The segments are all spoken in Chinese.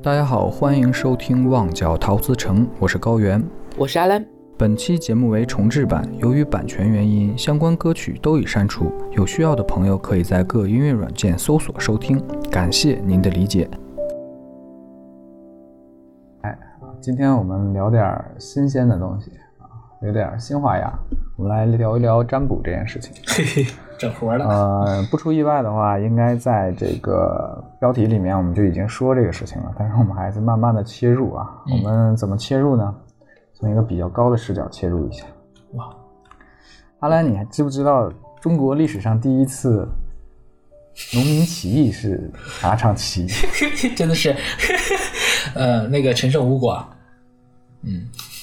大家好，欢迎收听《旺角陶瓷城》，我是高原。我是阿兰。本期节目为重制版，由于版权原因，相关歌曲都已删除。有需要的朋友可以在各音乐软件搜索收听，感谢您的理解。哎，啊，今天我们聊点新鲜的东西啊，有点新花样。我们来聊一聊占卜这件事情。嘿嘿，整活了。呃，不出意外的话，应该在这个标题里面我们就已经说这个事情了。但是我们还是慢慢的切入啊。我们怎么切入呢？从一个比较高的视角切入一下。哇，阿兰，你还知不知道中国历史上第一次农民起义是哪场起义？真的是，呃，那个陈胜吴广。嗯。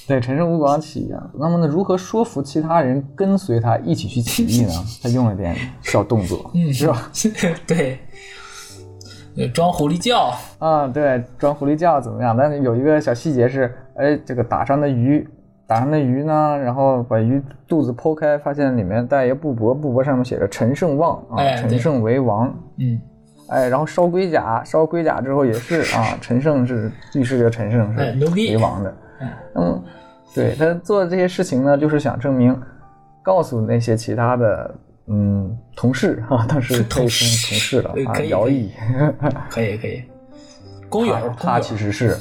对，陈胜吴广起义啊，那么呢，如何说服其他人跟随他一起去起义呢？他用了点小动作，是吧？对，装狐狸叫啊，对，装狐狸叫怎么样？但是有一个小细节是，哎，这个打上的鱼，打上的鱼呢，然后把鱼肚子剖开，发现里面带一个布帛，布帛上面写着“陈胜旺”啊，“陈胜为王”。嗯，哎，然后烧龟甲，烧龟甲之后也是啊，陈胜是预示着陈胜是为王的。嗯。对他做的这些事情呢，就是想证明，告诉那些其他的嗯同事哈，当时可以称同事了 啊，徭役，可以 可以，工友，他其实是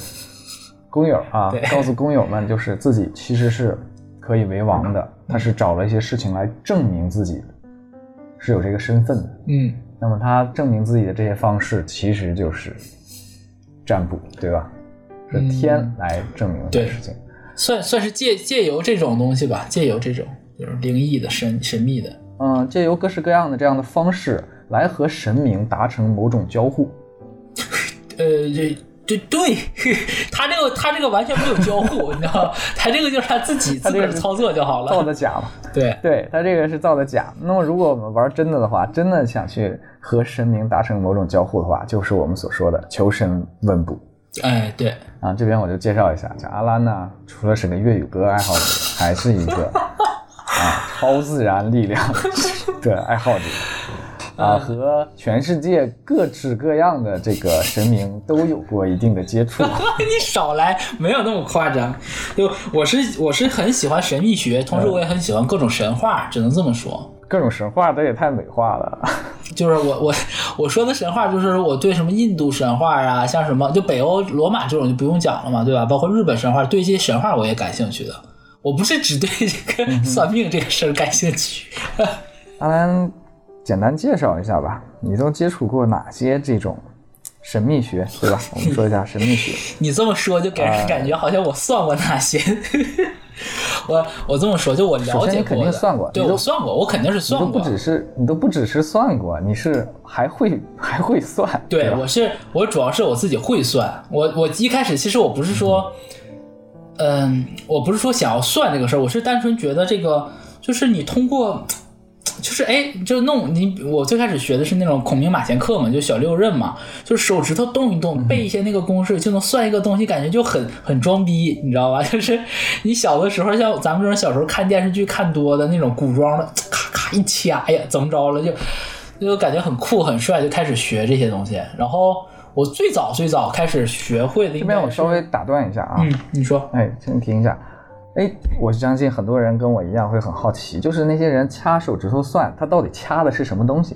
工友啊，告诉工友们就是自己其实是可以为王的，他是找了一些事情来证明自己是有这个身份的，嗯，那么他证明自己的这些方式其实就是占卜，对吧？是天来证明这事情。算算是借借由这种东西吧，借由这种就是灵异的神神秘的，嗯，借由各式各样的这样的方式来和神明达成某种交互。呃，这对对，他这个他这个完全没有交互，你知道吗？他这个就是他自己自个儿操作就好了，造的假嘛。对对，他这个是造的假。那么如果我们玩真的的话，真的想去和神明达成某种交互的话，就是我们所说的求神问卜。哎，对啊，这边我就介绍一下，这阿兰呢，除了是个粤语歌爱好者，还是一个啊超自然力量 的爱好者啊，和全世界各式各样的这个神明都有过一定的接触。你少来，没有那么夸张。就我是我是很喜欢神秘学，同时我也很喜欢各种神话，只能这么说。各种神话，这也太美化了。就是我我我说的神话，就是我对什么印度神话啊，像什么就北欧罗马这种就不用讲了嘛，对吧？包括日本神话，对这些神话我也感兴趣的。我不是只对这个 算命这个事儿感兴趣。阿兰，简单介绍一下吧，你都接触过哪些这种神秘学，对吧？我们说一下神秘学。你这么说，就给人感觉好像我算过哪些。我我这么说，就我了解过你肯定算过，对我算过，我肯定是算过。你都不只是，你都不只是算过，你是还会 还会算。对，我是我主要是我自己会算。我我一开始其实我不是说，嗯，我不是说想要算这个事儿，我是单纯觉得这个就是你通过。就是哎，就弄你，我最开始学的是那种孔明马前课嘛，就小六壬嘛，就是手指头动一动，背一些那个公式就能算一个东西，感觉就很很装逼，你知道吧？就是你小的时候，像咱们这种小时候看电视剧看多的那种古装的，咔咔一掐，哎呀，怎么着了？就就感觉很酷很帅，就开始学这些东西。然后我最早最早开始学会的，这边我稍微打断一下啊，嗯，你说，哎，请停一下。哎，我相信很多人跟我一样会很好奇，就是那些人掐手指头算，他到底掐的是什么东西？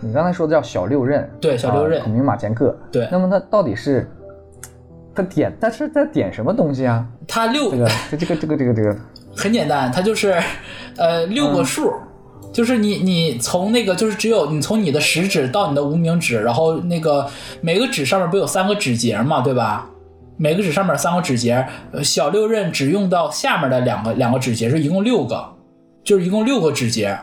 你刚才说的叫小六壬，对，小六壬，孔明马前课，对。那么他到底是他点，他是在点什么东西啊？他六这个这个这个这个这个 很简单，他就是呃六个数，就是你你从那个就是只有你从你的食指到你的无名指，然后那个每个指上面不有三个指节嘛，对吧？每个指上面三个指节，小六壬只用到下面的两个两个指节，是一共六个，就是一共六个指节。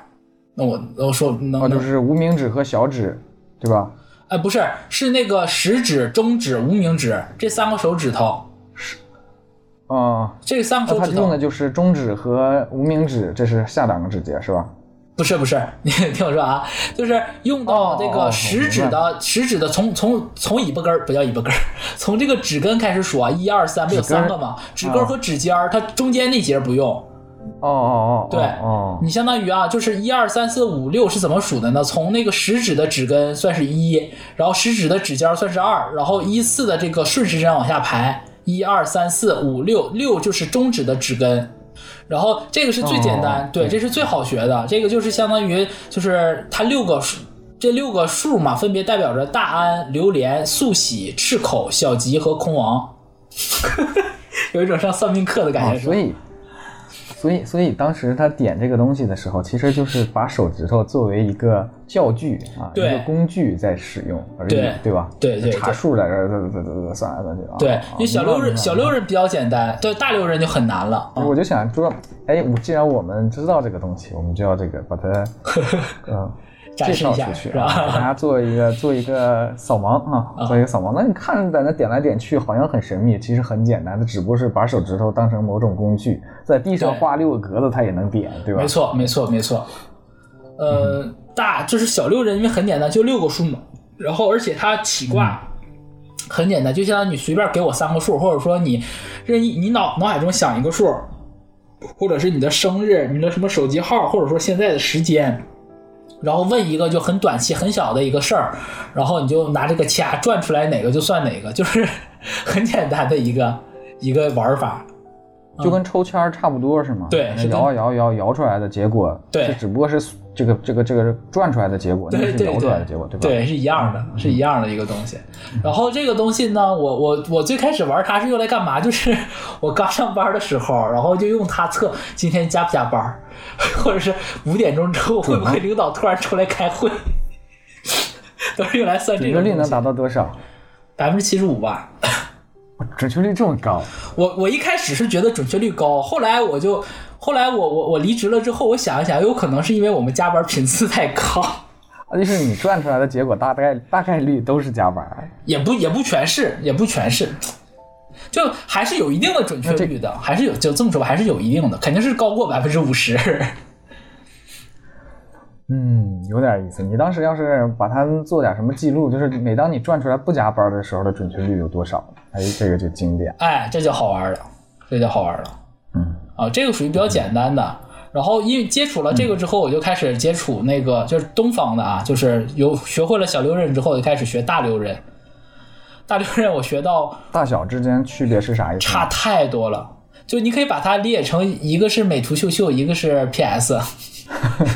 那我我说，哦，就是无名指和小指，对吧？哎，不是，是那个食指、中指、无名指这三个手指头。是。哦，这三个手指头用的就是中指和无名指，这是下两个指节，是吧？不是不是，你听我说啊，就是用到这个食指的食指的从从从尾巴根儿不叫尾巴根儿，从这个指根开始数啊，一二三，不有三个吗？指根和指尖儿，它中间那节不用，哦哦哦，对哦，你相当于啊，就是一二三四五六是怎么数的呢？从那个食指的指根算是一，然后食指的指尖算是二，然后依次的这个顺时针往下排，一二三四五六，六就是中指的指根。然后这个是最简单，哦对，这是最好学的。这个就是相当于就是它六个数，这六个数嘛，分别代表着大安、榴莲、素喜、赤口、小吉和空王。有一种上算命课的感啊，觉，所以，所以，所以当时他点这个东西的时候，其实就是把手指头作为一个教具啊，一个工具在使用而已，对对吧？对对对查数在这儿，算来算去啊。对啊，因为小六人小六人比较简单，对大六人就很难了。我就想说，哎，我既然我们知道这个东西，我们就要这个把它，嗯，介绍出去给大家做一个 做一个扫盲啊，做一个扫盲。那你看在那点来点去，好像很神秘，其实很简单，它只不过是把手指头当成某种工具，在地上画六个格子，它也能点，对吧？没错，没错，没错。呃，大就是小六人，因为很简单，就六个数嘛。然后，而且它起卦很简单，就相当于你随便给我三个数，或者说你任意你脑脑海中想一个数，或者是你的生日、你的什么手机号，或者说现在的时间，然后问一个就很短期、很小的一个事儿，然后你就拿这个掐转出来哪个就算哪个，就是 很简单的一个一个玩法。就跟抽签儿差不多是吗？对是摇啊摇摇摇出来的结果，对这只不过是这个这个这个转出来的结果，那是对对摇出来的结果，对吧？对，是一样的，是一样的一个东西。然后这个东西呢，我我我最开始玩它是用来干嘛？就是 我刚上班的时候，然后就用它测今天加不加班，或者是五点钟之后会不会领导突然出来开会，都是用来算这个准确率能。达到多少？百分之七十五吧。准确率这么高？我我一开始是觉得准确率高，后来我就后来我我我离职了之后，我想一想，有可能是因为我们加班频次太高。啊，就是你转出来的结果大概大概率都是加班。也不也不全是，也不全是，就还是有一定的准确率的，还是有就这么说吧，还是有一定的，肯定是高过百分之五十。嗯，有点意思。你当时要是把它做点什么记录，就是每当你转出来不加班的时候的准确率有多少？哎，这个就经典。哎，这就好玩了，这就好玩了。嗯，啊，这个属于比较简单的。然后因为接触了这个之后，我就开始接触那个就是东方的啊，就是有学会了小六壬之后，就开始学大六壬。大六壬我学到大小之间区别是啥意思？差太多了，就你可以把它理解成一个是美图秀秀，一个是 PS。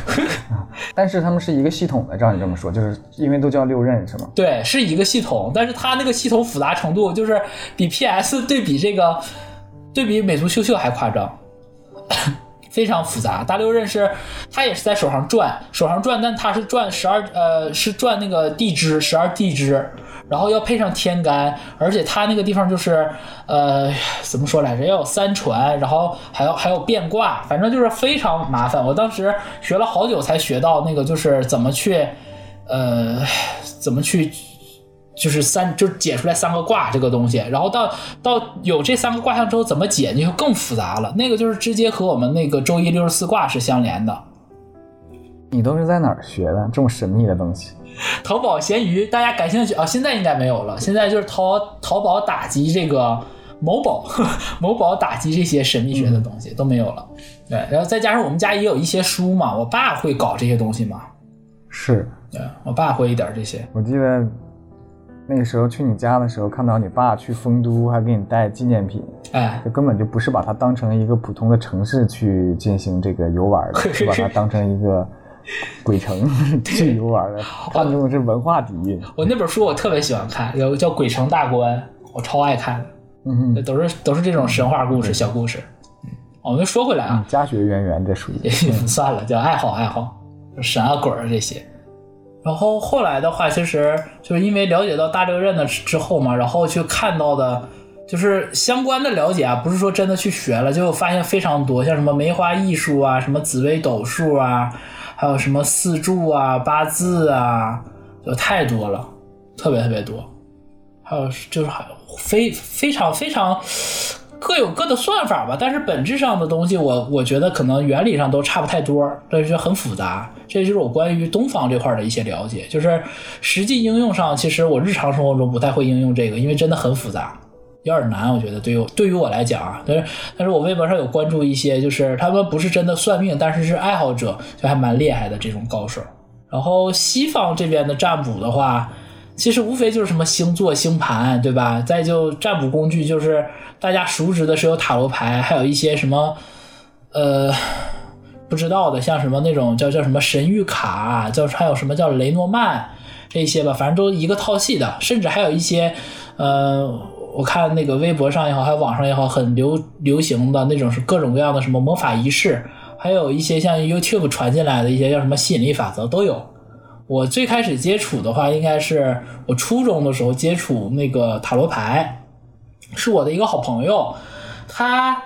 但是他们是一个系统的，照你这么说，就是因为都叫六壬是吗？对，是一个系统，但是它那个系统复杂程度就是比 PS 对比这个对比美图秀秀还夸张，非常复杂。大六壬是它也是在手上转，手上转，但它是转十二呃是转那个地支十二地支，然后要配上天干，而且它那个地方就是呃怎么说来着，要有三传，然后还要还有变卦，反正就是非常麻烦。我当时学了好久才学到那个就是怎么去呃怎么去。就是三，就是解出来三个卦这个东西，然后到到有这三个卦象之后，怎么解那就更复杂了。那个就是直接和我们那个周易六十四卦是相连的。你都是在哪儿学的这么神秘的东西？淘宝、闲鱼，大家感兴趣啊？现在应该没有了，现在就是淘淘宝打击这个某宝、某宝打击这些神秘学的东西、都没有了。对，然后再加上我们家也有一些书嘛，我爸会搞这些东西嘛，是对我爸会一点这些。我记得那个时候去你家的时候，看到你爸去丰都还给你带纪念品，哎，就根本就不是把它当成一个普通的城市去进行这个游玩的，是把它当成一个鬼城 去游玩的，看重的是文化底蕴。我那本书我特别喜欢看，有个叫《鬼城大观》，我超爱看的。嗯哼，都是都是这种神话故事、小故事。嗯，我们说回来啊，家学渊源这属于。算了，叫爱好爱好，神啊鬼啊这些。然后后来的话，其实就是因为了解到大六壬的之后嘛，然后去看到的，就是相关的了解啊，不是说真的去学了，就发现非常多，像什么梅花易数啊，什么紫微斗数啊，还有什么四柱啊、八字啊，就太多了，特别特别多。还有就是还非非常非常各有各的算法吧，但是本质上的东西我，我觉得可能原理上都差不太多，但是很复杂。这就是我关于东方这块的一些了解，就是实际应用上，其实我日常生活中不太会应用这个，因为真的很复杂。有点难，我觉得对于对于我来讲啊，但是但是我微博上有关注一些，就是他们不是真的算命，但是是爱好者，就还蛮厉害的这种高手。然后西方这边的占卜的话，其实无非就是什么星座、星盘，对吧？再就占卜工具，就是大家熟知的是有塔罗牌，还有一些什么呃不知道的，像什么那种叫叫什么神谕卡，叫还有什么叫雷诺曼这些吧，反正都一个套系的，甚至还有一些呃。我看那个微博上也好，还有网上也好，很流流行的那种是各种各样的什么魔法仪式，还有一些像 YouTube 传进来的一些叫什么吸引力法则都有。我最开始接触的话，应该是我初中的时候接触那个塔罗牌，是我的一个好朋友，他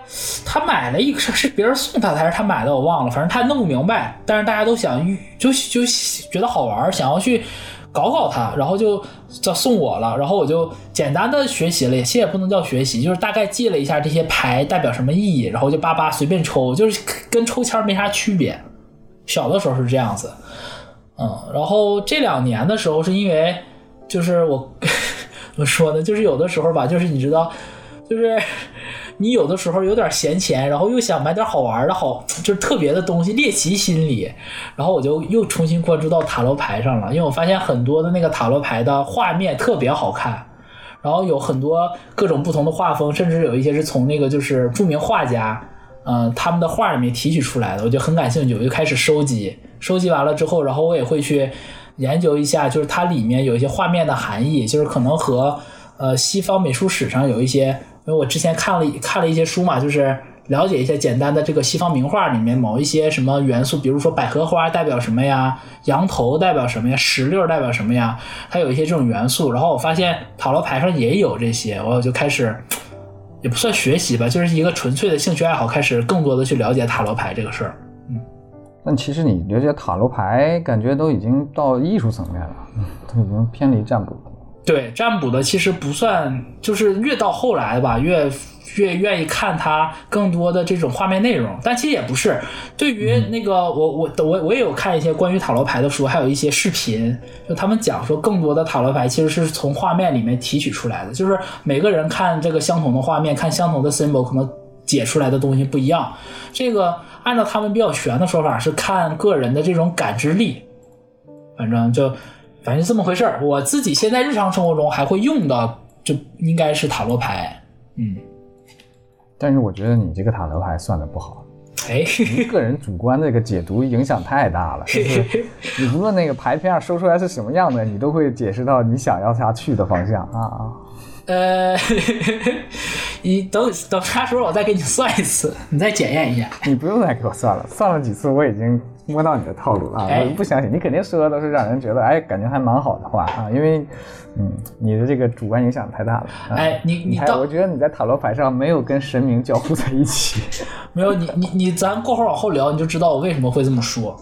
他买了一个是别人送他的还是他买的，我忘了，反正他弄不明白，但是大家都想就就觉得好玩，想要去。搞搞他，然后就叫送我了，然后我就简单的学习了，其实也不能叫学习，就是大概记了一下这些牌代表什么意义，然后就叭叭随便抽，就是跟抽签没啥区别。小的时候是这样子，嗯，然后这两年的时候是因为，就是我 怎么说呢，就是有的时候吧，就是你知道，就是。你有的时候有点闲钱，然后又想买点好玩的，好就是特别的东西，猎奇心理，然后我就又重新关注到塔罗牌上了，因为我发现很多的那个塔罗牌的画面特别好看，然后有很多各种不同的画风，甚至有一些是从那个就是著名画家，嗯，他们的画里面提取出来的，我就很感兴趣，我就开始收集，收集完了之后，然后我也会去研究一下，就是它里面有一些画面的含义，就是可能和呃西方美术史上有一些。因为我之前看了看了一些书嘛，就是了解一下简单的这个西方名画里面某一些什么元素，比如说百合花代表什么呀，羊头代表什么呀，石榴代表什么呀，它有一些这种元素。然后我发现塔罗牌上也有这些，我就开始也不算学习吧，就是一个纯粹的兴趣爱好，开始更多的去了解塔罗牌这个事儿。但其实你了解塔罗牌，感觉都已经到艺术层面了，都已经偏离占卜。对占卜的其实不算，就是越到后来吧，越越愿意看它更多的这种画面内容。但其实也不是，对于那个我我我我也有看一些关于塔罗牌的书，还有一些视频，就他们讲说更多的塔罗牌其实是从画面里面提取出来的，就是每个人看这个相同的画面，看相同的 symbol，可能解出来的东西不一样。这个按照他们比较玄的说法是看个人的这种感知力，反正就。反正这么回事儿，我自己现在日常生活中还会用到，就应该是塔罗牌，嗯。但是我觉得你这个塔罗牌算的不好，哎，个人主观这个解读影响太大了，就是 你无论那个牌片上收出来是什么样的，你都会解释到你想要它去的方向啊啊。呃，你等等啥时候我再给你算一次，你再检验一下。你不用再给我算了，算了几次我已经。摸到你的套路了，我不相信，你肯定说的都是让人觉得哎，感觉还蛮好的话啊，因为，嗯，你的这个主观影响太大了。哎，你你还我觉得你在塔罗牌上没有跟神明交互在一起。没有，你你你，咱过会儿往后聊，你就知道我为什么会这么说。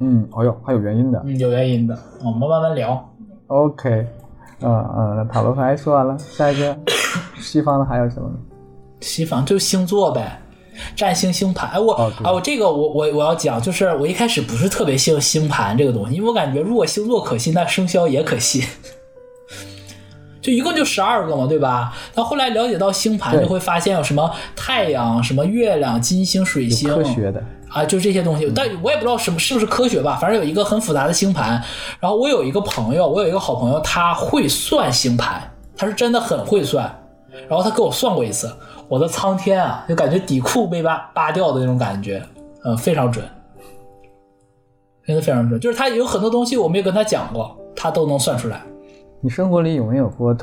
嗯，哎呦，还有原因的。嗯，有原因的，我们慢慢聊。OK，嗯嗯，那塔罗牌说完了，下一个，西方的还有什么？西方就星座呗。占星星盘，哎我啊我这个我我我要讲，就是我一开始不是特别信星盘这个东西，因为我感觉如果星座可信，那生肖也可信，就一共就十二个嘛，对吧？到后来了解到星盘，就会发现有什么太阳、什么月亮、金星、水星，科学的啊，就这些东西，但我也不知道什么是不是科学吧，反正有一个很复杂的星盘。然后我有一个朋友，我有一个好朋友，他会算星盘，他是真的很会算，然后他给我算过一次。我的苍天啊，就感觉底裤被扒扒掉的那种感觉，嗯，非常准，真的非常准。就是他有很多东西我没有跟他讲过，他都能算出来。你生活里有没有过，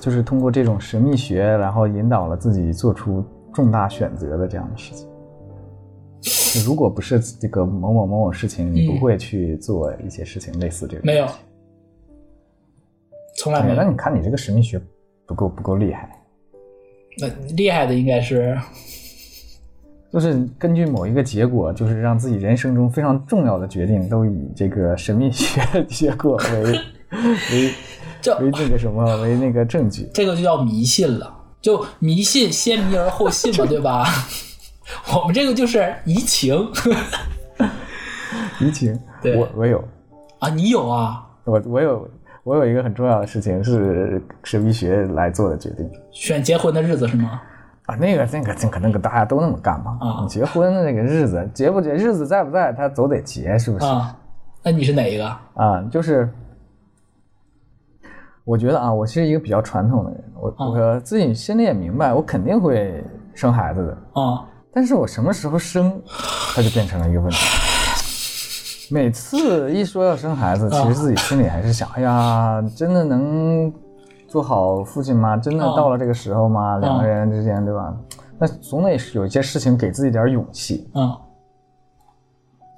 就是通过这种神秘学，然后引导了自己做出重大选择的这样的事情？如果不是这个某某某某事情，你不会去做一些事情类似这个？没有，从来没有。那你看你这个神秘学不够不够厉害。那厉害的应该是，就是根据某一个结果，就是让自己人生中非常重要的决定都以这个神秘学结果为 为为那个什么为那个证据，这个就叫迷信了。就迷信先迷而后信嘛，对吧？我们这个就是移情，移情。我我有啊，你有啊？我我有。我有一个很重要的事情是神秘学来做的决定选结婚的日子是吗？啊，那个那个那个那个大家都那么干嘛？啊你结婚的那个日子，结不结日子在不在，他总得结，是不是？啊，那你是哪一个？啊，就是我觉得啊，我是一个比较传统的人，我、啊我自己心里也明白，我肯定会生孩子的，啊但是我什么时候生，它就变成了一个问题。每次一说要生孩子，其实自己心里还是想，哎呀，真的能做好父亲吗？真的啊到了这个时候吗？两个人之间，对吧？那总得有一些事情给自己点勇气。啊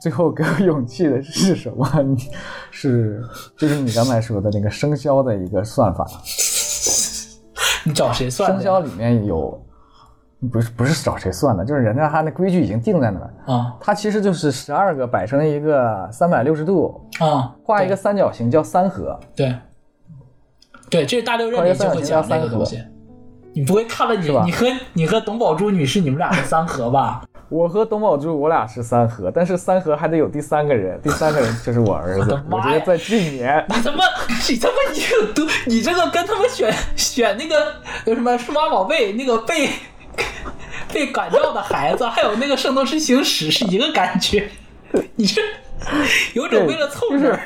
最后给我勇气的是什么？你 是就是你刚才说的那个生肖的一个算法，你找谁算？生肖里面有，不是不是找谁算的，就是人家他那规矩已经定在那儿，啊。他其实就是十二个摆成一个三百六十度，啊，画一个三角形叫三合。对。对，这是大六壬里就会讲三个东西。你不会看了你你和你和董宝珠女士你们俩是三合吧？我和董宝珠我俩是三合，但是三合还得有第三个人，第三个人就是我儿子我觉得在这一年，你他妈你他妈你这个都你这个跟他们选选那个有什么数码宝贝那个被被管教的孩子，还有那个圣斗士星矢是一个感觉。你这有种为了凑就是人儿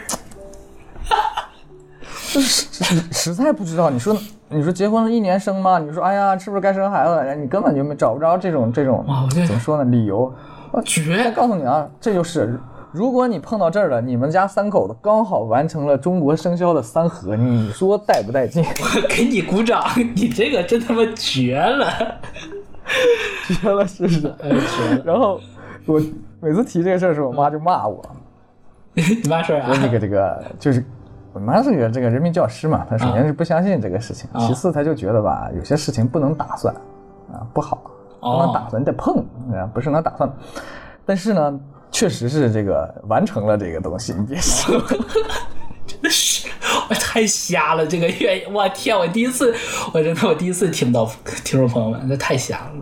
就是实实在不知道，你说你说结婚了一年生吗？你说哎呀，是不是该生孩子了？你根本就没找不着这种这种怎么说呢理由。我绝告诉你啊，这就是如果你碰到这儿了，你们家三口子刚好完成了中国生肖的三合，你说带不带劲？我给你鼓掌，你这个真他妈绝了！绝了，是 不是？然后我每次提这个事儿的时候，我妈就骂我，你妈说啥说？那个这个就是。我妈是个这个人民教师嘛，她首先是不相信这个事情，啊其次她就觉得吧，有些事情不能打算，啊不好，不能打算，你得碰，啊不是能打算。但是呢，确实是这个完成了这个东西，你别说，真的是，我太瞎了，这个月，我天，我第一次，我真的我第一次听到听众朋友们，这太瞎了。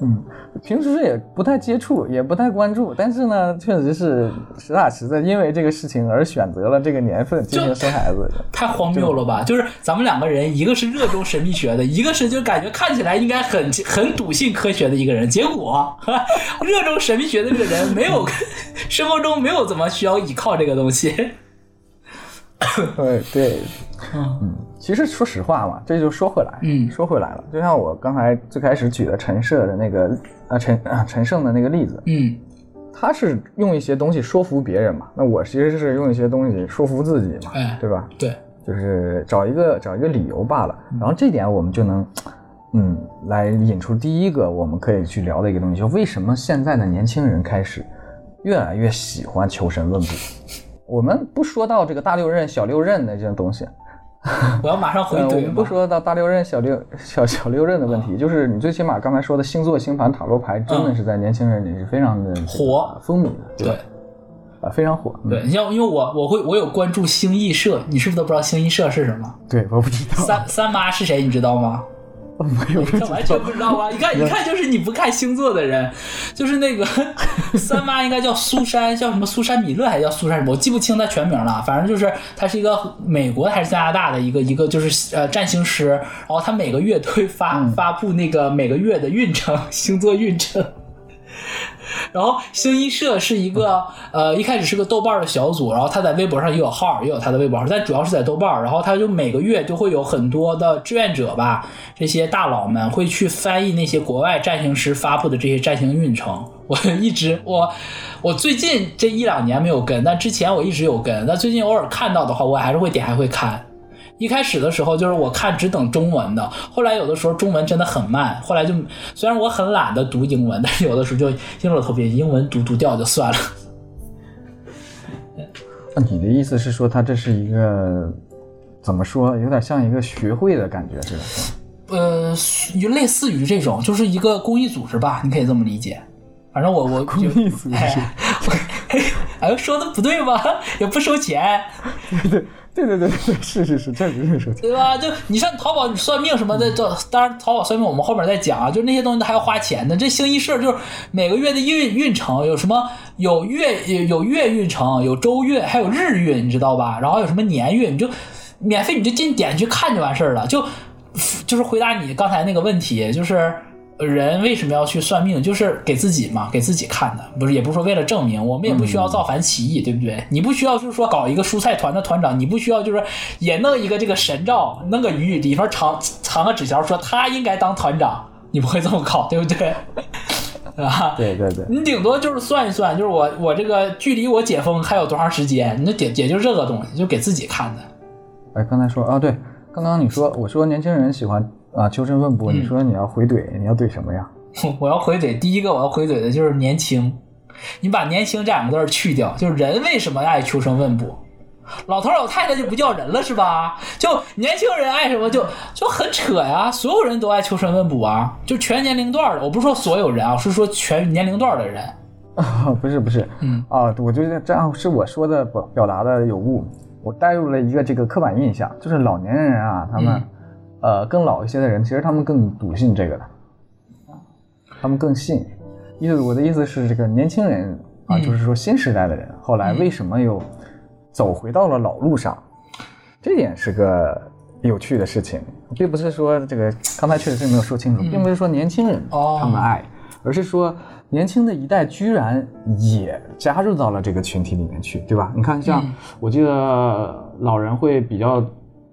嗯，平时也不太接触，也不太关注，但是呢，确实是实打实的，因为这个事情而选择了这个年份进行生孩子。太荒谬了吧！就是咱们两个人，一个是热衷神秘学的，一个是就感觉看起来应该很很笃信科学的一个人，结果 热衷神秘学的这个人没有生活中没有怎么需要依靠这个东西。对 对，嗯嗯，其实说实话嘛，这就说回来，嗯说回来了，就像我刚才最开始举的陈设的那个啊陈啊陈胜的那个例子，嗯他是用一些东西说服别人嘛，那我其实是用一些东西说服自己嘛，哎对吧？对，就是找一个找一个理由罢了。然后这点我们就能，嗯，来引出第一个我们可以去聊的一个东西，就为什么现在的年轻人开始越来越喜欢求神问卜。我们不说到这个大六壬、小六壬的这种东西，我要马上回怼，我怼们不。说到大六壬、小六 小小六壬的问题，就是你最起码刚才说的星座、星盘、塔罗牌，真的是在年轻人里是非常的火风靡的，对对啊，非常火。嗯对，你像因为我我会我有关注星艺社，你是不是都不知道星艺社是什么？对，我不知道，三三妈是谁？你知道吗？没有完全不知道啊！一看，一看，就是你不看星座的人，就是那个 三妈应该叫苏珊，叫什么苏珊米勒还是叫苏珊什么？我记不清她全名了。反正就是她是一个美国还是加拿大的一个一个就是呃占星师，然后她每个月都会发、发布那个每个月的运程星座运程。然后星一社是一个呃，一开始是个豆瓣的小组，然后他在微博上也有号，也有他的微博号，但主要是在豆瓣。然后他就每个月就会有很多的志愿者吧，这些大佬们会去翻译那些国外占星师发布的这些占星运程。我 一直我我最近这一两年没有跟，但之前我一直有跟。但最近偶尔看到的话，我还是会点开会看。一开始的时候就是我看只等中文的，后来有的时候中文真的很慢，后来就虽然我很懒得读英文，但是有的时候就硬着头皮英文读读掉就算了。那你的意思是说，它这是一个怎么说，有点像一个学会的感觉似的，是吧？呃，就类似于这种，就是一个公益组织吧，你可以这么理解。反正我我公益组织哎，哎说的不对吧？也不收钱。对对对对对对，是是是，确实是收钱。对吧？就你上淘宝算命什么的，这当然淘宝算命我们后面再讲啊，就那些东西都还要花钱的。这星一社就是每个月的运运程有什么有月有有月运程，有周运，还有日运，你知道吧？然后有什么年运，你就免费你就进点去看就完事儿了。就就是回答你刚才那个问题，就是。人为什么要去算命？就是给自己嘛，给自己看的，不是，也不是说为了证明。我们也不需要造反起义，对不对？你不需要，就是说搞一个蔬菜团的团长，你不需要，就是也弄一个这个神照，弄个鱼里面藏藏个纸条，说他应该当团长，你不会这么搞，对不对？啊，对对对，你顶多就是算一算，就是我我这个距离我解封还有多长时间？你就也就这个东西，就给自己看的。哎，刚才说啊，对，刚刚你说我说年轻人喜欢。啊，求神问卜，你说你要回怼，你要怼什么呀？我要回怼，第一个我要回怼的就是年轻。你把“年轻”这两个字去掉，就是人为什么爱求神问卜？老头老太太就不叫人了是吧？就年轻人爱什么就就很扯呀！所有人都爱求神问卜啊，就全年龄段的。我不是说所有人啊，是说全年龄段的人。啊，不是不是，嗯啊，我觉得这样是我说的表表达的有误，我带入了一个这个刻板印象，就是老年人啊，他们。呃，更老一些的人，其实他们更笃信这个的，他们更信。意思我的意思是，这个年轻人啊，就是说新时代的人，后来为什么又走回到了老路上？这点是个有趣的事情，并不是说这个刚才确实是没有说清楚，并不是说年轻人他们爱，而是说年轻的一代居然也加入到了这个群体里面去，对吧？你看，像我记得老人会比较。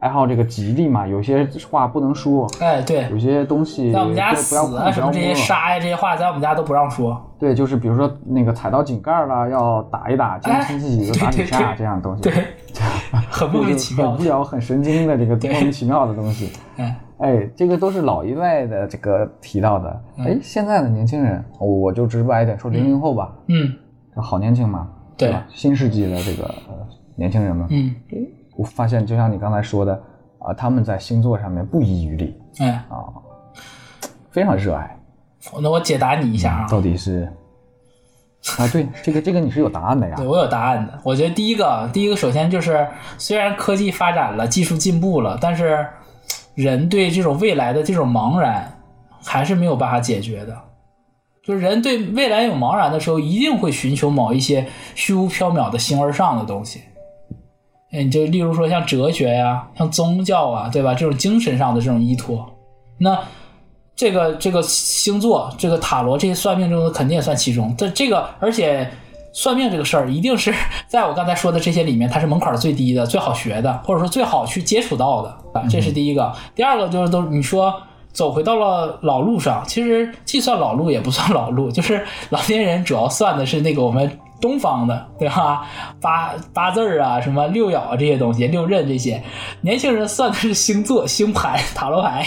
爱好这个吉利嘛，有些话不能说。哎，对，有些东西在我们家死啊什么这些杀呀这些话，在我们家都不让说。对，就是比如说那个踩到井盖了，要打一打，今天亲戚几个打几下这样的东西。对，很莫名其妙，很无聊、很神经的这个莫名其妙的东西。哎，哎，这个都是老一辈的这个提到的。哎，现在的年轻人，我就直白一点说，零零后吧，嗯，好年轻嘛，对吧？新世纪的这个年轻人们，嗯。我发现，就像你刚才说的啊，他们在星座上面不遗余力，哎啊，非常热爱。那我解答你一下啊，到底是 啊？对，这个这个你是有答案的呀？对我有答案的。我觉得第一个，第一个首先就是，虽然科技发展了，技术进步了，但是人对这种未来的这种茫然还是没有办法解决的。就是人对未来有茫然的时候，一定会寻求某一些虚无缥缈的形而上的东西。哎，就例如说像哲学呀，像宗教啊，对吧？这种精神上的这种依托，那这个这个星座、这个塔罗、这些算命中的肯定也算其中。这这个，而且算命这个事儿，一定是 在我刚才说的这些里面，它是门槛最低的、最好学的，或者说最好去接触到的啊。这是第一个。第二个就是都你说走回到了老路上，其实既算老路也不算老路，就是老年人主要算的是那个我们。东方的，对吧？八八字啊，什么六爻啊，这些东西，六壬这些，年轻人算的是星座、星盘、塔罗牌，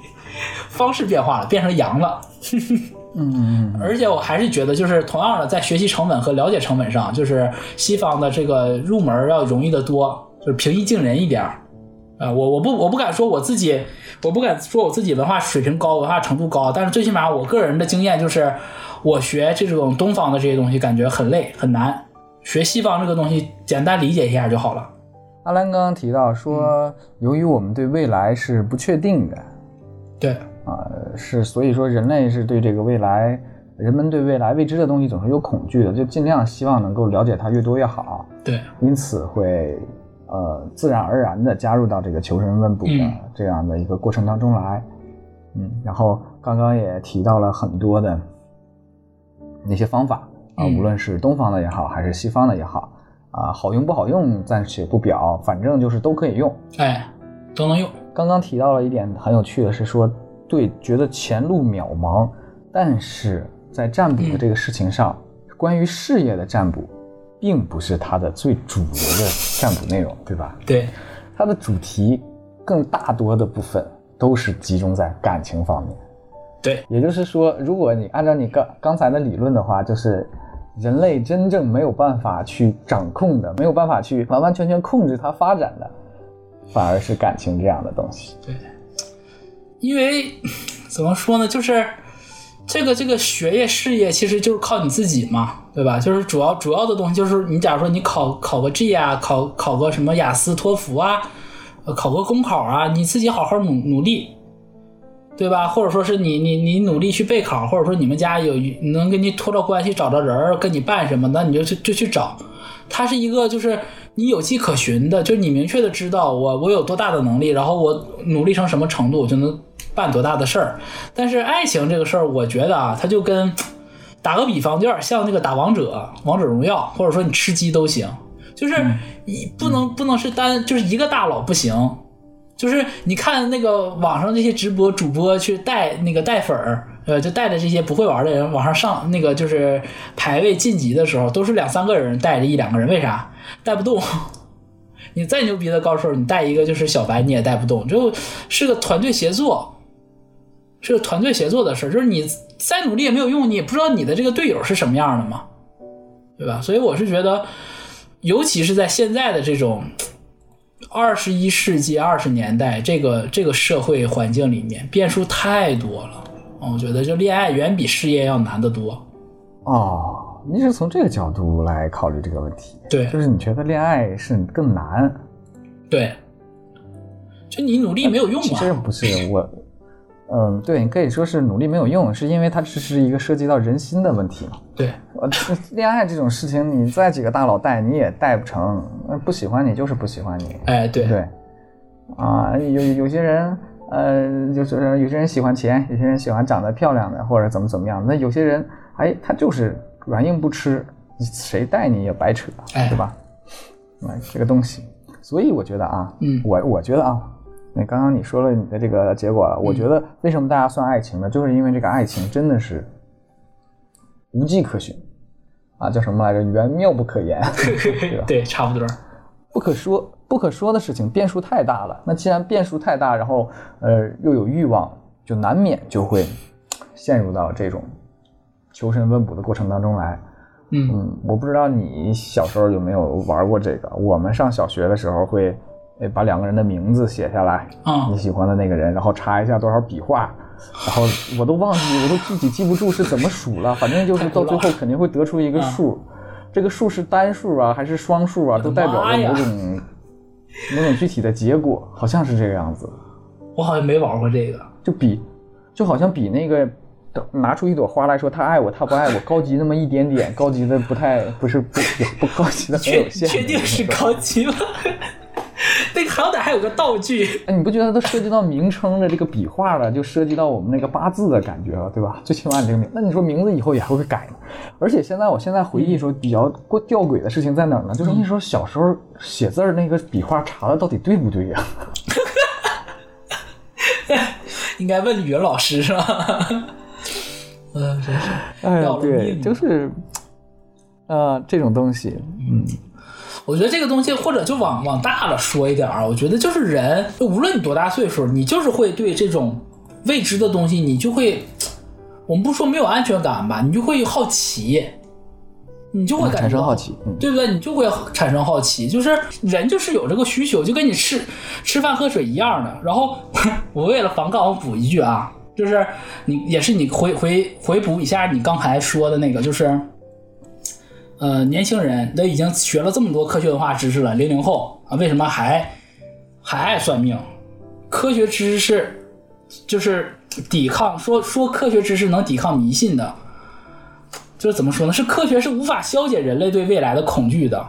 方式变化了，变成阳了。嗯，而且我还是觉得，就是同样的，在学习成本和了解成本上，就是西方的这个入门要容易得多，就是平易近人一点啊，我我不我不敢说我自己，我不敢说我自己文化水平高，文化程度高，但是最起码我个人的经验就是。我学这种东方的这些东西，感觉很累很难。学西方这个东西，简单理解一下就好了。阿兰刚刚提到说，由于我们对未来是不确定的，对啊，是所以说人类是对这个未来，人们对未来未知的东西总是有恐惧的，就尽量希望能够了解它越多越好。对，因此会呃自然而然的加入到这个求神问卜的这样的一个过程当中来。嗯，然后刚刚也提到了很多的。那些方法啊，无论是东方的也好，还是西方的也好，啊，好用不好用暂且不表，反正就是都可以用，哎，都能用。刚刚提到了一点很有趣的是说，对，觉得前路渺茫，但是在占卜的这个事情上，关于事业的占卜，并不是它的最主流的占卜内容，对吧？对，它的主题更大多的部分都是集中在感情方面。对，也就是说，如果你按照你刚刚才的理论的话，就是人类真正没有办法去掌控的，没有办法去完完全全控制它发展的，反而是感情这样的东西。对，因为 怎么说呢，就是这个这个学业事业其实就是靠你自己嘛，对吧？就是主要主要的东西就是你假如说你考考个 G 啊，考考个什么雅思托福啊，呃考个公考啊，你自己好好努努力，对吧？或者说是你你你努力去备考，或者说你们家有能跟你托着关系找着人儿跟你办什么，那你就去就去找。它是一个就是你有迹可循的，就是你明确的知道我我有多大的能力，然后我努力成什么程度，我就能办多大的事儿。但是爱情这个事儿，我觉得啊，它就跟打个比方，有点像那个打王者、王者荣耀，或者说你吃鸡都行，就是你不能不能是单就是一个大佬不行。就是你看那个网上这些直播主播去带那个带粉儿，呃，就带着这些不会玩的人往上上那个就是排位晋级的时候，都是两三个人带着一两个人，为啥带不动？你再牛逼的高手，你带一个就是小白，你也带不动，就是个团队协作，是个团队协作的事儿。就是你再努力也没有用，你也不知道你的这个队友是什么样的嘛，对吧？所以我是觉得，尤其是在现在的这种。二十一世纪二十年代，这个这个社会环境里面变数太多了，我觉得就恋爱远比事业要难得多。哦，你是从这个角度来考虑这个问题？对，就是你觉得恋爱是更难？对，就你努力没有用吗。其实不是我。嗯，对你可以说是努力没有用，是因为它只是一个涉及到人心的问题嘛。对，呃，恋爱这种事情，你再几个大佬带你也带不成，不喜欢你就是不喜欢你。哎，对对，啊，有有些人，呃，就是有些人喜欢钱，有些人喜欢长得漂亮的，或者怎么怎么样。那有些人，哎，他就是软硬不吃，谁带你也白扯，对吧？哎，这个东西，所以我觉得啊，嗯，我我觉得啊。那刚刚你说了你的这个结果了，我觉得为什么大家算爱情呢？就是因为这个爱情真的是无迹可寻啊，叫什么来着？缘妙不可言，对吧？对，差不多。不可说不可说的事情，变数太大了。那既然变数太大，然后呃又有欲望，就难免就会陷入到这种求神问卜的过程当中来。嗯，我不知道你小时候有没有玩过这个？我们上小学的时候会。把两个人的名字写下来，你喜欢的那个人，然后查一下多少笔画，然后我都忘记，我都具体记不住是怎么数了，反正就是到最后肯定会得出一个数，这个数是单数啊还是双数啊，都代表着某种 某种具体的结果，好像是这个样子。我好像没玩过这个，就比就好像比那个拿出一朵花来说他爱我他不爱我高级那么一点点，高级的不太不是不不高级的很有限，确定是高级吗？那个好歹还有个道具，哎，你不觉得都涉及到名称的这个笔画了，就涉及到我们那个八字的感觉了，对吧？最起码你这个名，那你说名字以后也还会改吗。而且现在，我现在回忆说比较过吊诡的事情在哪儿呢？就是那时候小时候写字儿那个笔画查的到底对不对呀？应该问语文老师是吧？嗯，真是，哎，对，就是，呃，这种东西，嗯。我觉得这个东西，或者就往往大了说一点儿，我觉得就是人，无论你多大岁数，你就是会对这种未知的东西，你就会，我们不说没有安全感吧，你就会好奇，你就会产生好奇，对不对？你就会产生好奇，就是人就是有这个需求，就跟你吃吃饭喝水一样的。然后 我为了防杠，我补一句啊，就是你也是你回回回补一下你刚才说的那个，就是。呃，年轻人都已经学了这么多科学文化知识了，零零后啊，为什么还还爱算命？科学知识就是抵抗说说科学知识能抵抗迷信的，就是怎么说呢？是科学是无法消解人类对未来的恐惧的，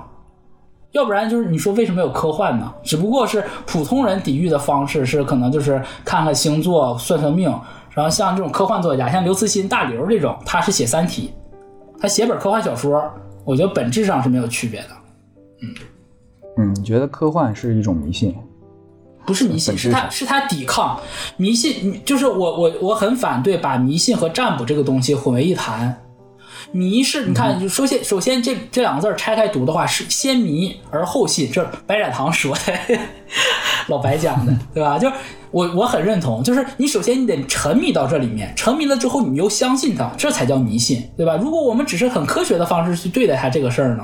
要不然就是你说为什么有科幻呢？只不过是普通人抵御的方式是可能就是看看星座、算算命，然后像这种科幻作家，像刘慈欣、大刘这种，他是写《三体》，他写本科幻小说。我觉得本质上是没有区别的，嗯嗯，你觉得科幻是一种迷信？不是迷信，是他是他抵抗迷信，就是我我我很反对把迷信和占卜这个东西混为一谈。迷是，你看，就首先首先这这两个字拆开读的话是先迷而后信，这白展堂说的，老白讲的，对吧？就是我我很认同，就是你首先你得沉迷到这里面，沉迷了之后你又相信它，这才叫迷信，对吧？如果我们只是很科学的方式去对待它这个事儿呢，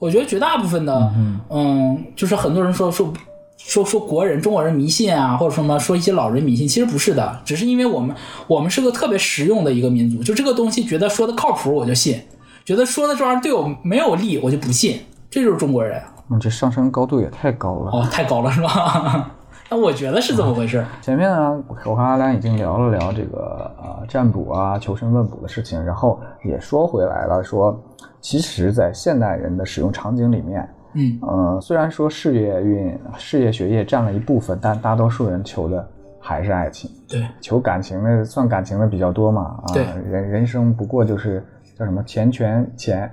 我觉得绝大部分的，嗯，就是很多人说说说说国人中国人迷信啊，或者什么说一些老人迷信，其实不是的，只是因为我们我们是个特别实用的一个民族，就这个东西觉得说的靠谱我就信，觉得说的这玩意儿对我没有利我就不信，这就是中国人。嗯，这上升高度也太高了。哦，太高了是吧？那我觉得是怎么回事。前面呢，我和阿良已经聊了聊这个呃占卜啊、求神问卜的事情，然后也说回来了，说其实，在现代人的使用场景里面，嗯呃，虽然说事业运、事业学业占了一部分，但大多数人求的还是爱情，对，求感情的算感情的比较多嘛。啊，对人人生不过就是叫什么钱权钱，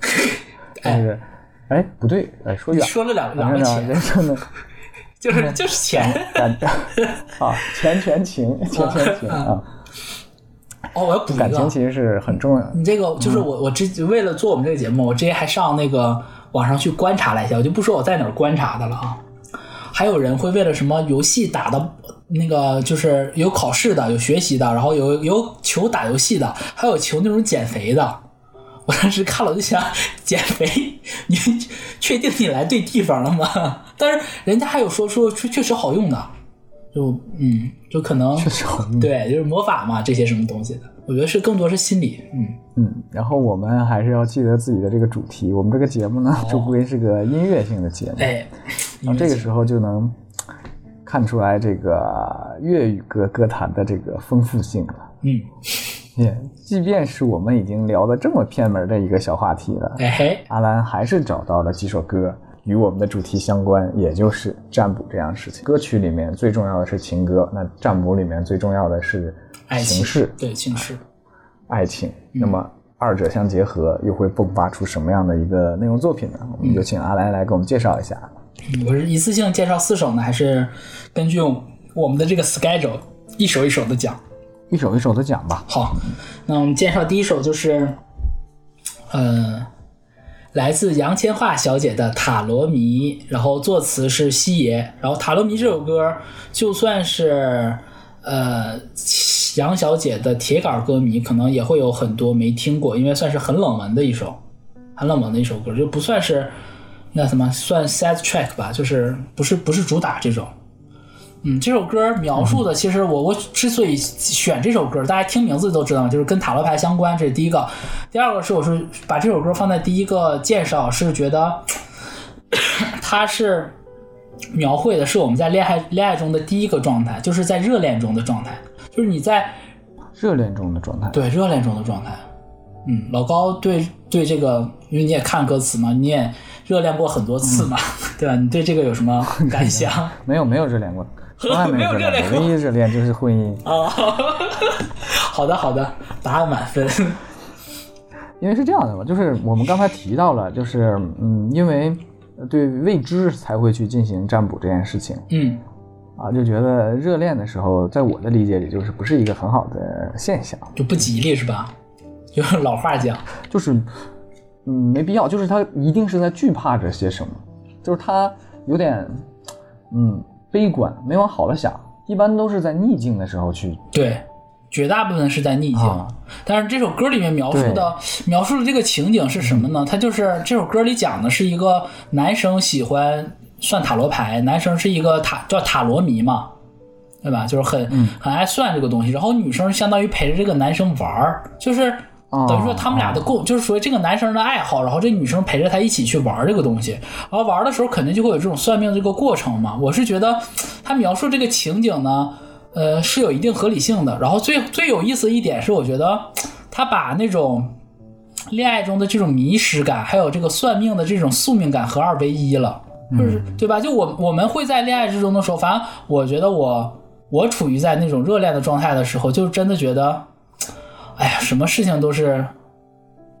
就是哎不对，哎说远了，说了两两反正啊个钱，人生的。就是 就是钱。感啊，钱权情，钱权情啊，哦，我要补一个感情，其实是很重要的。你这个就是我我之为了做我们这个节目，我之前还上那个网上去观察了一下，我就不说我在哪儿观察的了啊。还有人会为了什么游戏打的，那个就是有考试的，有学习的，然后有有求打游戏的，还有求那种减肥的。我当时看了我就想，减肥，你确定你来对地方了吗？但是人家还有说说确确实好用的，就嗯，就可能确实好用对，就是魔法嘛，这些什么东西的，我觉得是更多是心理，嗯。嗯，然后我们还是要记得自己的这个主题。我们这个节目呢，终归是个音乐性的节目。哦哎，然后这个时候就能看出来这个粤语歌歌坛的这个丰富性了。嗯，也，即便是我们已经聊的这么偏门的一个小话题了，哎嘿，阿兰还是找到了几首歌与我们的主题相关，也就是占卜这样的事情。歌曲里面最重要的是情歌，那占卜里面最重要的是爱情形式、对情事，爱情。那么二者相结合，又会迸发出什么样的一个内容作品呢？我们就请阿来来给我们介绍一下。嗯我是一次性介绍四首呢，还是根据我们的这个 schedule 一首一首的讲？一首一首的讲吧。好，那我们介绍第一首就是，呃，来自杨千嬅小姐的《塔罗迷》，然后作词是西爷，然后《塔罗迷》这首歌就算是呃杨小姐的铁杆歌迷，可能也会有很多没听过，因为算是很冷门的一首，很冷门的一首歌，就不算是那什么算 side track 吧，就是不是不是主打这种。嗯，这首歌描述的，其实我我之所以选这首歌，大家听名字都知道，就是跟塔罗牌相关，这是第一个。第二个是我是把这首歌放在第一个介绍，是觉得 它是描绘的是我们在恋爱恋爱中的第一个状态，就是在热恋中的状态，就是你在热恋中的状态，对热恋中的状态。嗯，老高对对这个，因为你也看歌词嘛，你也热恋过很多次嘛，对吧？你对这个有什么感想？没有没有热恋过，从来没有 热恋恋过，唯一热恋就是婚姻。啊，好的好的，答案满分。因为是这样的嘛，就是我们刚才提到了，就是嗯，因为对未知才会去进行占卜这件事情嗯啊，就觉得热恋的时候，在我的理解里，就是不是一个很好的现象，就不吉利是吧？就是老话讲，就是嗯没必要，就是他一定是在惧怕着些什么，就是他有点嗯悲观，没往好了想，一般都是在逆境的时候去对，绝大部分是在逆境。啊但是这首歌里面描述的描述的这个情景是什么呢？它就是这首歌里讲的是一个男生喜欢算塔罗牌，男生是一个塔叫塔罗迷嘛，对吧？就是很、很爱算这个东西，然后女生相当于陪着这个男生玩儿，就是。哦等于说他们俩的共就是属于这个男生的爱好，然后这女生陪着他一起去玩这个东西，然后玩的时候肯定就会有这种算命这个过程嘛。我是觉得他描述这个情景呢，呃，是有一定合理性的。然后最最有意思一点是，我觉得他把那种恋爱中的这种迷失感，还有这个算命的这种宿命感合二为一了，就是对吧？就我我们会在恋爱之中的时候，反正我觉得我我处于在那种热恋的状态的时候，就真的觉得，哎呀，什么事情都是，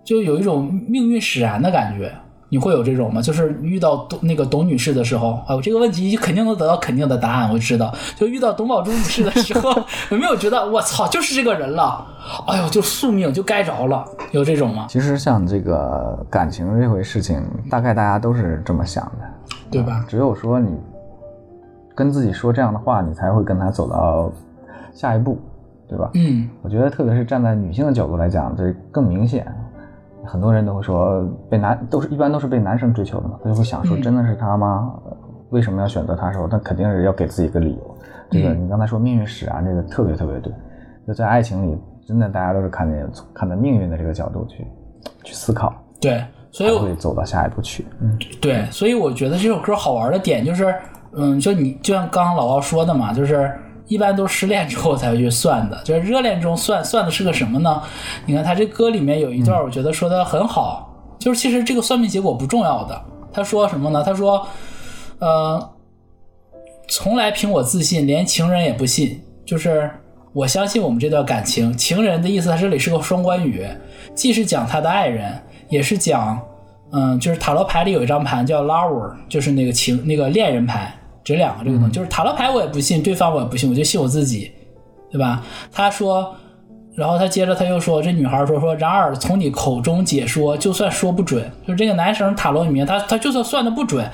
就有一种命运使然的感觉。你会有这种吗？就是遇到董那个董女士的时候，啊，我这个问题肯定能得到肯定的答案，我知道。就遇到董宝珠女士的时候，有没有觉得我操，就是这个人了？哎呦，就宿命就该着了，有这种吗？其实像这个感情这回事情，大概大家都是这么想的，对吧？只有说你跟自己说这样的话，你才会跟他走到下一步，对吧？嗯，我觉得特别是站在女性的角度来讲，这更明显。很多人都会说被男都是一般都是被男生追求的嘛，他就会想说嗯真的是他吗？为什么要选择他的时候，他肯定是要给自己一个理由。这个你刚才说命运使然，这个特别特别对。就在爱情里，真的大家都是看见看着命运的这个角度去去思考，对，所以才会走到下一步去。嗯，对，所以我觉得这首歌好玩的点就是，嗯，就你就像刚刚老高说的嘛，就是一般都是失恋之后才会去算的，就是热恋中算算的是个什么呢？你看他这歌里面有一段，我觉得说的很好，就是其实这个算命结果不重要的。他说什么呢？他说，呃，从来凭我自信，连情人也不信，就是。我相信我们这段感情，情人的意思，他这里是个双关语，既是讲他的爱人，也是讲，嗯，就是塔罗牌里有一张牌叫 Lover，就是那个情那个恋人牌，这两个这个东西，就是塔罗牌我也不信，对方我也不信，我就信我自己，对吧？他说，然后他接着他又说，这女孩说说，然而从你口中解说，就算说不准，就是这个男生塔罗里面，他他就算算的不准。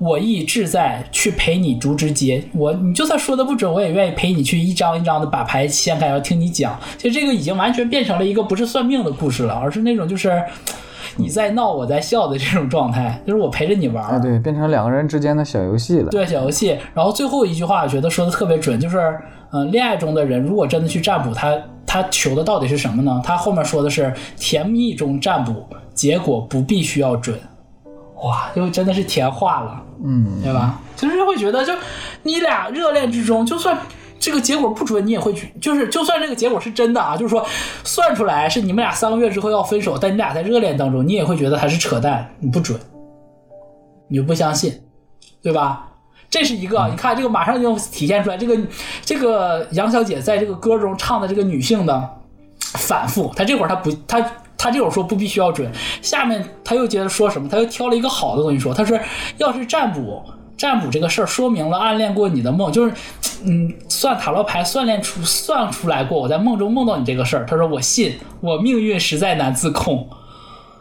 我亦志在去陪你逐直接，我你就算说的不准，我也愿意陪你去一张一张的把牌掀开，要听你讲。其实这个已经完全变成了一个不是算命的故事了，而是那种就是你在闹我在笑的这种状态，就是我陪着你玩。啊，对，变成两个人之间的小游戏了。对，小游戏。然后最后一句话，我觉得说的特别准，就是嗯、呃，恋爱中的人如果真的去占卜，他他求的到底是什么呢？他后面说的是甜蜜中占卜，结果不必须要准。哇，就真的是甜化了，嗯，对吧？就是会觉得，就你俩热恋之中，就算这个结果不准，你也会去，就是就算这个结果是真的啊，就是说算出来是你们俩三个月之后要分手，但你俩在热恋当中，你也会觉得还是扯淡，你不准，你就不相信，对吧？这是一个，你看这个马上就体现出来，这个这个杨小姐在这个歌中唱的这个女性的反复，她这会儿她不她。她这会儿说不必须要准，下面她又接着说什么？她又挑了一个好的东西说，她说要是占卜，占卜这个事儿说明了暗恋过你的梦，就是嗯，算塔罗牌算练出算出来过我在梦中梦到你这个事儿。他说我信，我命运实在难自控。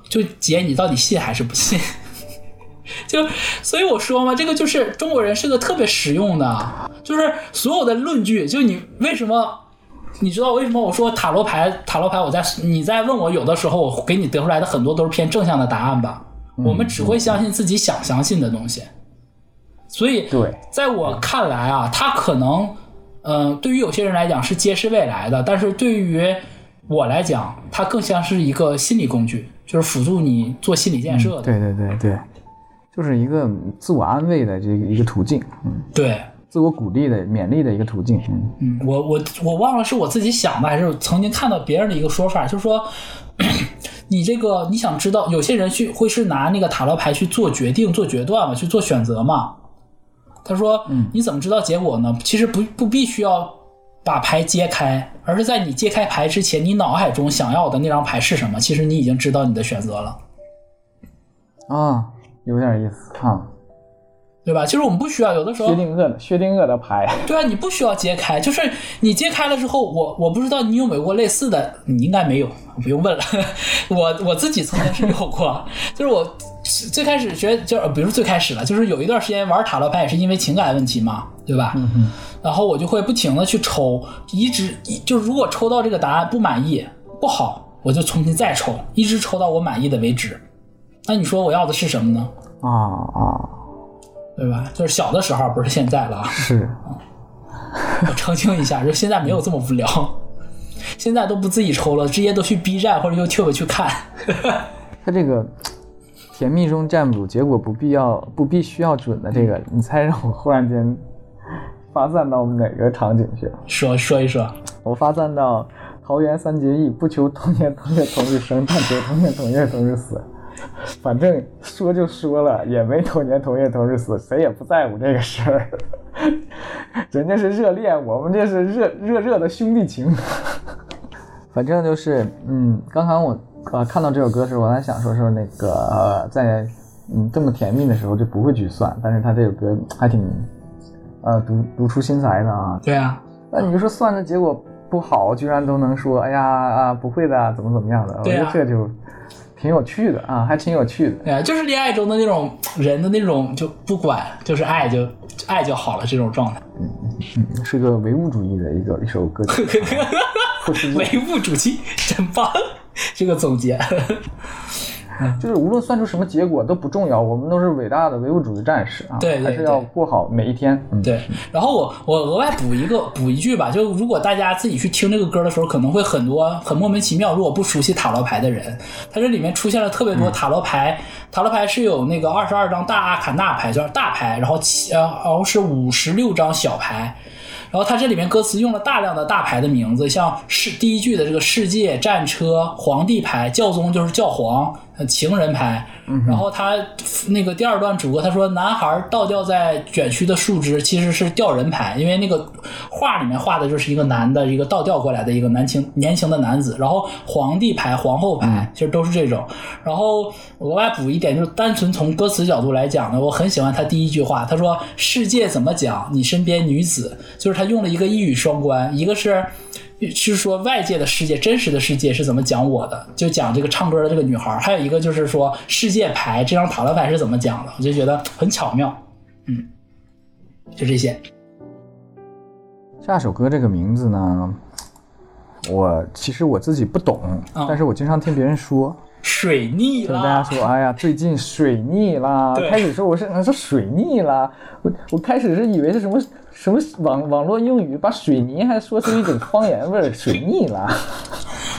就姐，你到底信还是不信？就所以我说嘛，这个就是中国人是个特别实用的，就是所有的论据，就你为什么？你知道为什么我说塔罗牌？塔罗牌，我在你在问我，有的时候我给你得出来的很多都是偏正向的答案吧？嗯、我们只会相信自己想相信的东西。所以，对，在我看来啊，它可能，嗯、呃，对于有些人来讲是揭示未来的，但是对于我来讲，它更像是一个心理工具，就是辅助你做心理建设的。嗯、对对对对，就是一个自我安慰的这个一个途径。嗯，对。自我鼓励的、勉励的一个途径。嗯嗯，我我我忘了是我自己想的，还是曾经看到别人的一个说法，就是说，你这个你想知道，有些人去会是拿那个塔罗牌去做决定、做决断嘛，去做选择嘛。他说，嗯，你怎么知道结果呢？其实不不必须要把牌揭开，而是在你揭开牌之前，你脑海中想要的那张牌是什么？其实你已经知道你的选择了。啊，有点意思哈。啊对吧？其实我们不需要，有的时候薛定谔的薛定谔的牌，对啊，你不需要揭开，就是你揭开了之后，我我不知道你有没有过类似的，你应该没有，不用问了。我我自己曾经是有过，就是我最开始学，就是比如最开始了，就是有一段时间玩塔罗牌也是因为情感问题嘛，对吧？嗯然后我就会不停的去抽，一直就如果抽到这个答案不满意不好，我就重新再抽，一直抽到我满意的为止。那你说我要的是什么呢？啊啊。对吧？就是小的时候，不是现在了啊。是，我澄清一下，就现在没有这么无聊，现在都不自己抽了，直接都去 B 站或者 YouTube 去看。他这个甜蜜中占卜，结果不必要不必须要准的这个，你猜让我忽然间发散到哪个场景去？说说一说，我发散到桃园三结义，不求同年同月同日生，但求同年同月同日死。反正说就说了，也没同年同月同日死，谁也不在乎这个事儿。人家是热恋，我们这是热热热的兄弟情。反正就是，嗯，刚刚我呃看到这首歌的时候，我在想说说那个呃在嗯这么甜蜜的时候就不会去算，但是他这首歌还挺呃独独出心裁的啊。对啊，那你就说算的结果不好，居然都能说，哎呀啊不会的，怎么怎么样的，啊我觉得这就。挺有趣的啊，还挺有趣的。对啊，就是恋爱中的那种人的那种，就不管，就是爱就爱就好了这种状态。嗯嗯，是个唯物主义的一个一首歌曲。唯物主义真棒，这个总结。就是无论算出什么结果都不重要，我们都是伟大的唯物主义战士啊，对对还是要过好每一天。嗯，对，然后我我额外补一个补一句吧，就如果大家自己去听这个歌的时候，可能会很多很莫名其妙。如果不熟悉塔罗牌的人，它这里面出现了特别多塔罗牌，塔罗牌是有那个二十二张大阿卡纳牌，就是大牌，然后七呃然后是五十六张小牌。然后它这里面歌词用了大量的大牌的名字，像世第一句的这个世界、战车、皇帝牌、教宗就是教皇、呃情人牌。然后他那个第二段主歌他说男孩倒吊在卷曲的树枝其实是吊人牌，因为那个画里面画的就是一个男的一个倒吊过来的一个男青年轻的男子。然后皇帝牌、皇后牌其实都是这种。然后额外补一点，就是单纯从歌词角度来讲呢，我很喜欢他第一句话，他说世界怎么讲你身边女子，就是他用了一个一语双关，一个是。是说外界的世界，真实的世界是怎么讲我的，就讲这个唱歌的这个女孩儿。还有一个就是说世界牌这张塔罗牌是怎么讲的，我就觉得很巧妙。嗯，就这些。下首歌这个名字呢，我其实我自己不懂，啊但是我经常听别人说，水逆就是大家，说，哎呀，最近水逆啦。开始说我是说水逆啦，我我开始是以为是什么什么网网络用语，把水泥还说出一种方言味儿，水逆啦。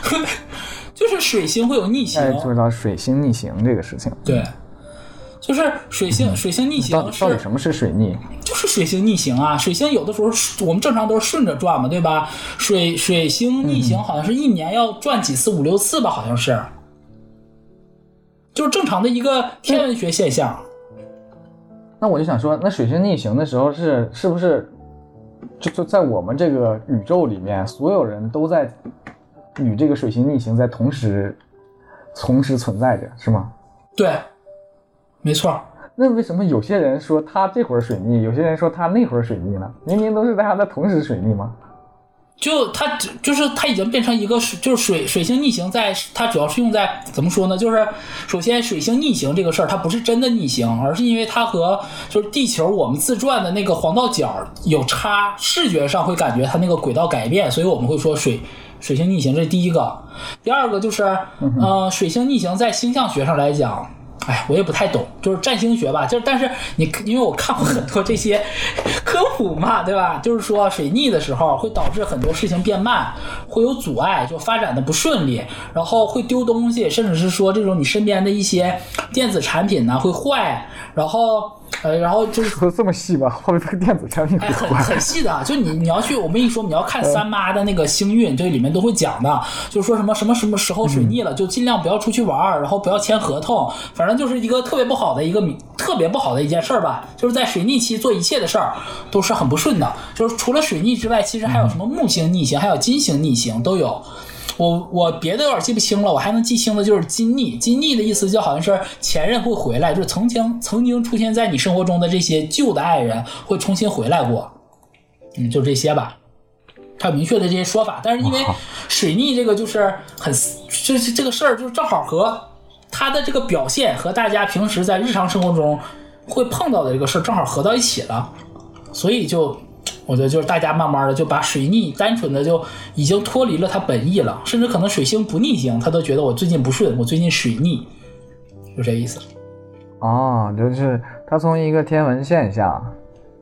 就是水星会有逆 行现。在知道水星逆行这个事情，对，就是水星水星逆到底行是到底什么是水逆？就是水星逆行啊，水星有的时候我们正常都是顺着转嘛，对吧？水水星逆行好像是一年要转几次，五六次吧，好像是，就是正常的一个天文学现象。那我就想说，那水星逆行的时候是是不是就就在我们这个宇宙里面，所有人都在与这个水星逆行在同时同时存在着，是吗？对，没错。那为什么有些人说他这会儿水逆，有些人说他那会儿水逆呢？明明都是大家在同时水逆吗？就它就是它已经变成一个水，就是水水星逆行在，它主要是用在怎么说呢？就是首先水星逆行这个事儿，它不是真的逆行，而是因为它和就是地球我们自转的那个黄道角有差，视觉上会感觉它那个轨道改变，所以我们会说水水星逆行，这是第一个。第二个就是，呃，水星逆行在星象学上来讲。哎，我也不太懂，就是占星学吧，就是但是你因为我看过很多这些 科普嘛，对吧？就是说水逆的时候会导致很多事情变慢，会有阻碍，就发展的不顺利，然后会丢东西，甚至是说这种你身边的一些电子产品呢会坏，然后呃，然后就是说这么细吗？后面这个电子产品哎，很？很细的，就你你要去，我们一说，你要看三妈的那个星运，这里面都会讲的，就是说什么什么什么时候水逆了，就尽量不要出去玩儿，然后不要签合同，反正就是一个特别不好的一个特别不好的一件事儿吧。就是在水逆期做一切的事儿都是很不顺的，就是除了水逆之外，其实还有什么木星逆行，还有金星逆行都有。我我别的有点记不清了，我还能记清的就是金逆。金逆的意思就好像是前任会回来，就是曾经曾经出现在你生活中的这些旧的爱人会重新回来过。嗯，就这些吧。他有明确的这些说法，但是因为水逆这个就是很，就是这个事儿，就是正好和他的这个表现和大家平时在日常生活中会碰到的这个事儿正好合到一起了，所以就我觉得就是大家慢慢的就把水逆单纯的就已经脱离了它本意了，甚至可能水星不逆行，他都觉得我最近不顺，我最近水逆，就这意思。哦，就是它从一个天文现象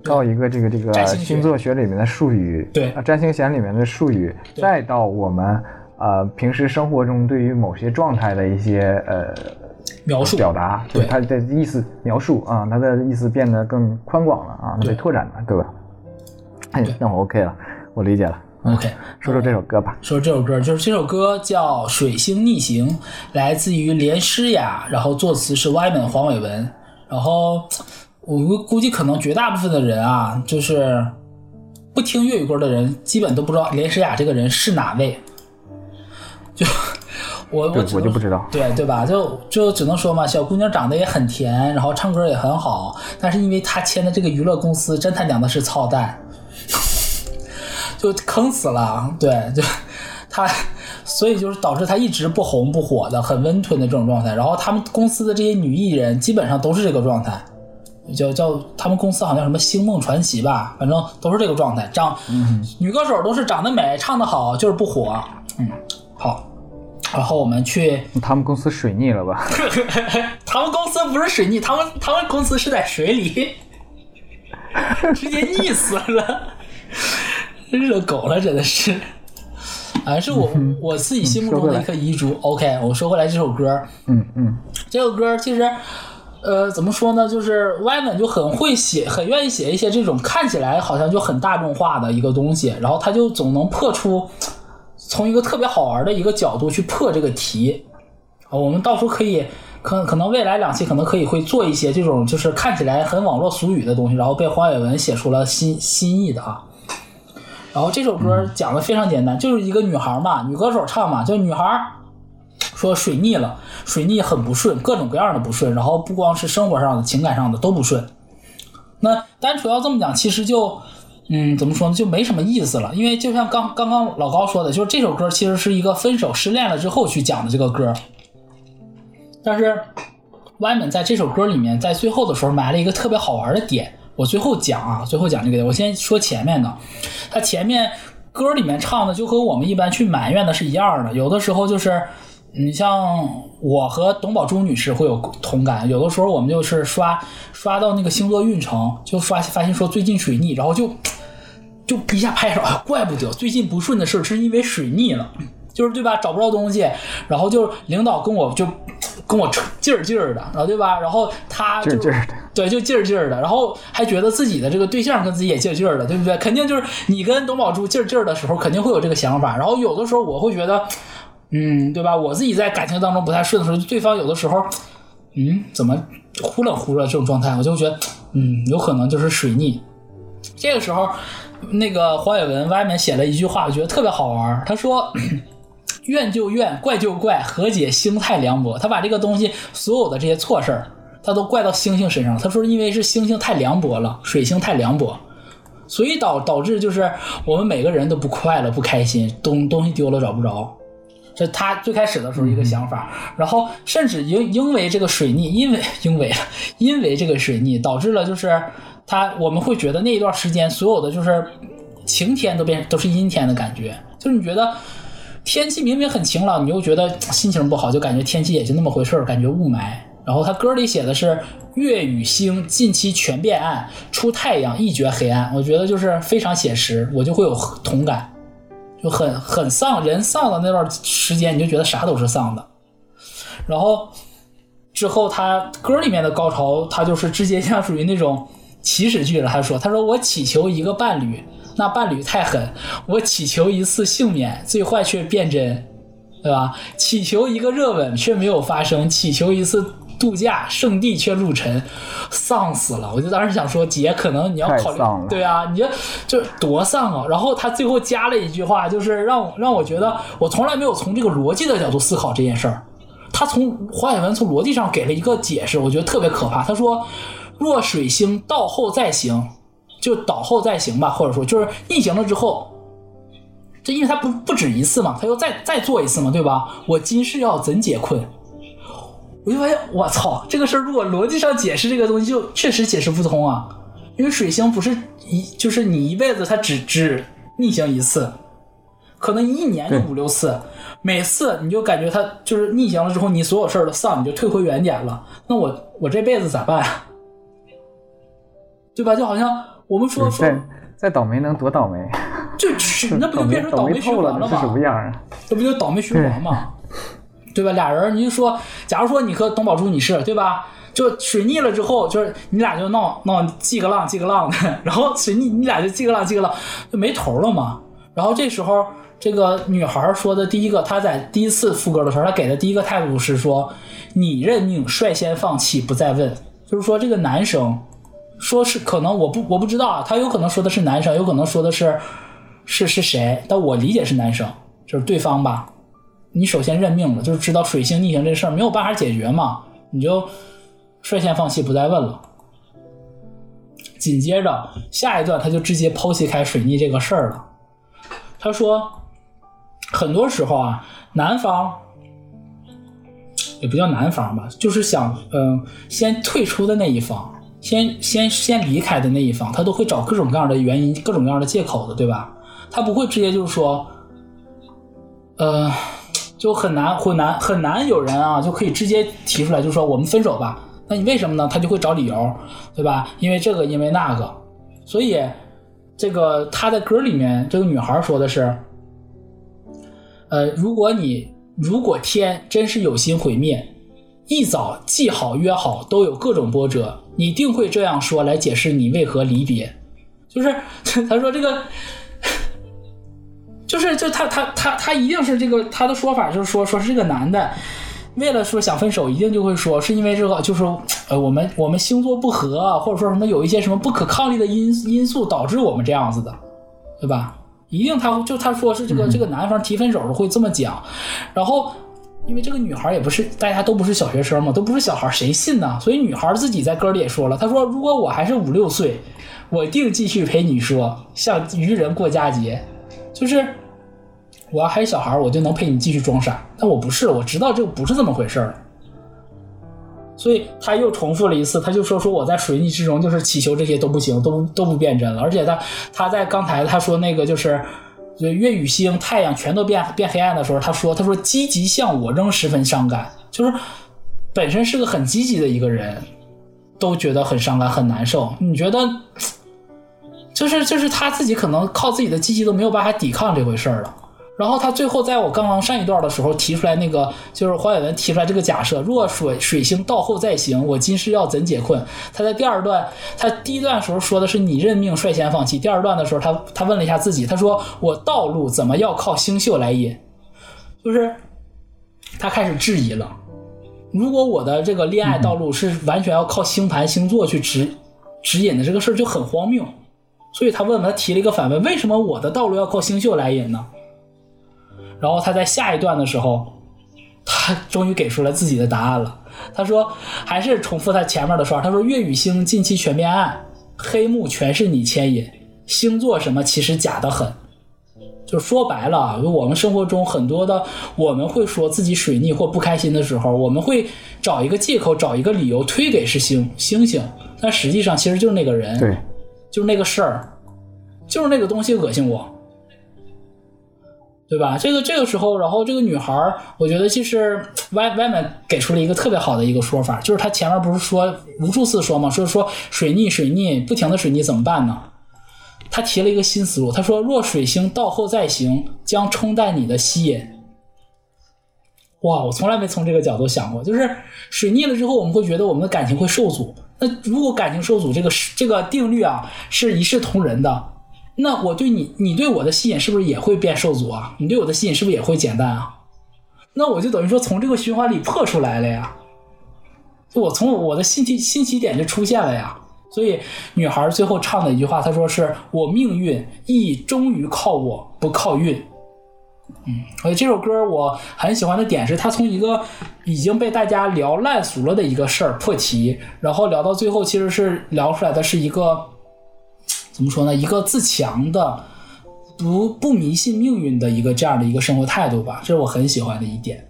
到一个这个这个占星座学里面的术语，对啊，占星学里面的术语，再到我们呃平时生活中对于某些状态的一些呃描述表达，对它的意思描述啊，它的意思变得更宽广了啊，对被拓展了，对吧？哎，那我 OK 了，我理解了。OK，说说这首歌吧。说这首歌，就是这首歌叫《水星逆行》，来自于连诗雅，然后作词是 Yman 黄伟文，然后我估估计可能绝大部分的人啊，就是不听粤语歌的人，基本都不知道连诗雅这个人是哪位。就我我我就不知道对对吧？就就只能说嘛，小姑娘长得也很甜，然后唱歌也很好，但是因为她签的这个娱乐公司，真他娘的是操蛋。就坑死了，对，就他，所以就是导致他一直不红不火的，很温吞的这种状态。然后他们公司的这些女艺人基本上都是这个状态，叫叫他们公司好像什么星梦传奇吧，反正都是这个状态。长、女歌手都是长得美，唱得好，就是不火。嗯，好，然后我们去，他们公司水逆了吧？他们公司不是水逆，他们他们公司是在水里，直接溺死了，热狗了，真的是。啊，是我我自己心目中的一颗遗珠。OK，我说回来这首歌，嗯嗯，这首歌其实，呃，怎么说呢？就是歪门就很会写，很愿意写一些这种看起来好像就很大众化的一个东西，然后他就总能破出从一个特别好玩的一个角度去破这个题。啊，我们到时候可以，可可能未来两期可能可以会做一些这种就是看起来很网络俗语的东西，然后被黄伟文写出了新新意的啊。然后这首歌讲的非常简单，就是一个女孩嘛，女歌手唱嘛，就女孩说水逆了，水逆很不顺，各种各样的不顺，然后不光是生活上的、情感上的都不顺。那单纯要这么讲，其实就，嗯，怎么说呢，就没什么意思了。因为就像刚刚刚老高说的，就是这首歌其实是一个分手失恋了之后去讲的这个歌。但是歪门在这首歌里面，在最后的时候埋了一个特别好玩的点。我最后讲啊，最后讲这个，我先说前面的。他前面歌里面唱的就和我们一般去埋怨的是一样的。有的时候就是，你像我和董宝珠女士会有同感。有的时候我们就是刷刷到那个星座运程，就发发现说最近水逆，然后就就一下拍手，怪不得最近不顺的事是因为水逆了。就是对吧？找不着东西，然后就领导跟我就 跟我劲儿劲儿的，然后对吧？然后他就对就劲儿劲儿的，然后还觉得自己的这个对象跟自己也劲儿劲儿的，对不对？肯定就是你跟董宝珠劲儿劲儿的时候，肯定会有这个想法。然后有的时候我会觉得，嗯，对吧？我自己在感情当中不太顺的时候，对方有的时候，嗯，怎么忽冷忽热这种状态，我就觉得，嗯，有可能就是水逆。这个时候，那个黄伟文外面写了一句话，我觉得特别好玩。他说。怨就怨，怪就怪，何解星太凉薄？他把这个东西所有的这些错事儿，他都怪到星星身上。他说，因为是星星太凉薄了，水星太凉薄，所以导导致就是我们每个人都不快乐、不开心，东东西丢了找不着。这他最开始的时候一个想法，然后甚至因因为这个水逆，因为因为因为这个水逆导致了就是他我们会觉得那一段时间所有的就是晴天都变都是阴天的感觉，就是你觉得。天气明明很晴朗，你又觉得心情不好，就感觉天气也就那么回事儿，感觉雾霾。然后他歌里写的是月与星近期全变暗，出太阳一绝黑暗。我觉得就是非常写实，我就会有同感，就很很丧，人丧的那段时间，你就觉得啥都是丧的。然后之后他歌里面的高潮，他就是直接像属于那种起始句了。他说：“他说我祈求一个伴侣。”那伴侣太狠，我祈求一次幸免，最坏却变真，对吧？祈求一个热吻却没有发生，祈求一次度假圣地却入尘，丧死了！我就当时想说，姐，可能你要考虑，对啊，你就就多丧啊！然后他最后加了一句话，就是让让我觉得，我从来没有从这个逻辑的角度思考这件事儿。他从黄海文从逻辑上给了一个解释，我觉得特别可怕。他说：“若水星倒后再行。”就倒后再行吧，或者说就是逆行了之后，这因为他不不止一次嘛，他又再再做一次嘛，对吧？我今世要怎解困？我就发现，我操，这个事儿如果逻辑上解释这个东西，就确实解释不通啊。因为水星不是一，就是你一辈子它只只逆行一次，可能一年就五六次，每次你就感觉它就是逆行了之后，你所有事儿都丧，你就退回原点了。那我我这辈子咋办啊？对吧？就好像。我们说说，再倒霉能多倒霉？就去 那不就变成倒霉循环了吗？什么样啊？这不就倒霉循环吗？对吧？俩人你就说，假如说你和董宝珠你是，对吧？就水逆了之后，就是你俩就闹闹记个浪记个浪的，然后水逆你俩就记个浪记个浪，就没头了嘛。然后这时候这个女孩说的第一个，她在第一次副歌的时候，她给的第一个态度是说：“你认命，率先放弃，不再问。”就是说这个男生。说是可能我不我不知道啊，他有可能说的是男生，有可能说的是是是谁，但我理解是男生，就是对方吧。你首先认命了，就是知道水星逆行这事儿没有办法解决嘛，你就率先放弃，不再问了。紧接着下一段，他就直接剖析开水逆这个事儿了。他说，很多时候啊，男方也不叫男方吧，就是想嗯先退出的那一方。先先先离开的那一方，他都会找各种各样的原因、各种各样的借口的，对吧？他不会直接就是说，呃，就很难很难很难有人啊就可以直接提出来，就说我们分手吧。那你为什么呢？他就会找理由，对吧？因为这个，因为那个。所以这个他在歌里面，这个女孩说的是，呃，如果你如果天真是有心毁灭，一早记好约好，都有各种波折，你一定会这样说来解释你为何离别。就是 他说这个。就是就他他他他一定是这个他的说法就是说说是这个男的，为了说想分手，一定就会说是因为这个就是呃我们我们星座不合，或者说什么有一些什么不可抗力的因因素导致我们这样子的，对吧？一定他就他说是这个这个男方提分手时会这么讲，然后因为这个女孩也不是大家都不是小学生嘛，都不是小孩，谁信呢？所以女孩自己在歌里也说了，她说如果我还是五六岁，我定继续陪你说像愚人过佳节，就是。我要还是小孩我就能陪你继续装傻。但我不是，我知道这不是这么回事儿。所以他又重复了一次，他就说说我在水逆之中，就是祈求这些都不行，都都不变真了。而且他他在刚才他说那个就是就月与星、太阳全都变变黑暗的时候，他说他说积极向我仍十分伤感，就是本身是个很积极的一个人，都觉得很伤感很难受。你觉得，就是就是他自己可能靠自己的积极都没有办法抵抗这回事了。然后他最后在我刚刚上一段的时候提出来那个，就是黄伟文提出来这个假设：若水水星到后再行，我今世要怎解困？他在第二段，他第一段时候说的是你认命率先放弃，第二段的时候他他问了一下自己，他说我道路怎么要靠星宿来引？就是他开始质疑了，如果我的这个恋爱道路是完全要靠星盘星座去指指引的，这个事儿就很荒谬。所以他问他提了一个反问：为什么我的道路要靠星宿来引呢？然后他在下一段的时候，他终于给出了自己的答案了。他说，还是重复他前面的说话。他说：“月与星近期全变暗，黑幕全是你牵引。星座什么其实假的很。”就说白了，我们生活中很多的，我们会说自己水逆或不开心的时候，我们会找一个借口，找一个理由推给是星星星，但实际上其实就是那个人，对，就是那个事儿，就是那个东西恶心我。对吧？这个这个时候，然后这个女孩我觉得其实外外面给出了一个特别好的一个说法，就是她前面不是说无数次说嘛，说说水逆水逆不停的水逆怎么办呢？她提了一个新思路，她说若水星到后再行，将冲淡你的吸引。哇，我从来没从这个角度想过，就是水逆了之后，我们会觉得我们的感情会受阻。那如果感情受阻，这个这个定律啊是一视同仁的。那我对你，你对我的吸引是不是也会变受阻啊？你对我的吸引是不是也会减淡啊？那我就等于说从这个循环里破出来了呀，我从我的新起新起点就出现了呀。所以女孩最后唱的一句话，她说是我命运亦终于靠我不靠运。嗯，所以这首歌我很喜欢的点是，它从一个已经被大家聊烂俗了的一个事儿破题，然后聊到最后，其实是聊出来的是一个。怎么说呢？一个自强的，不不迷信命运的一个这样的一个生活态度吧，这是我很喜欢的一点。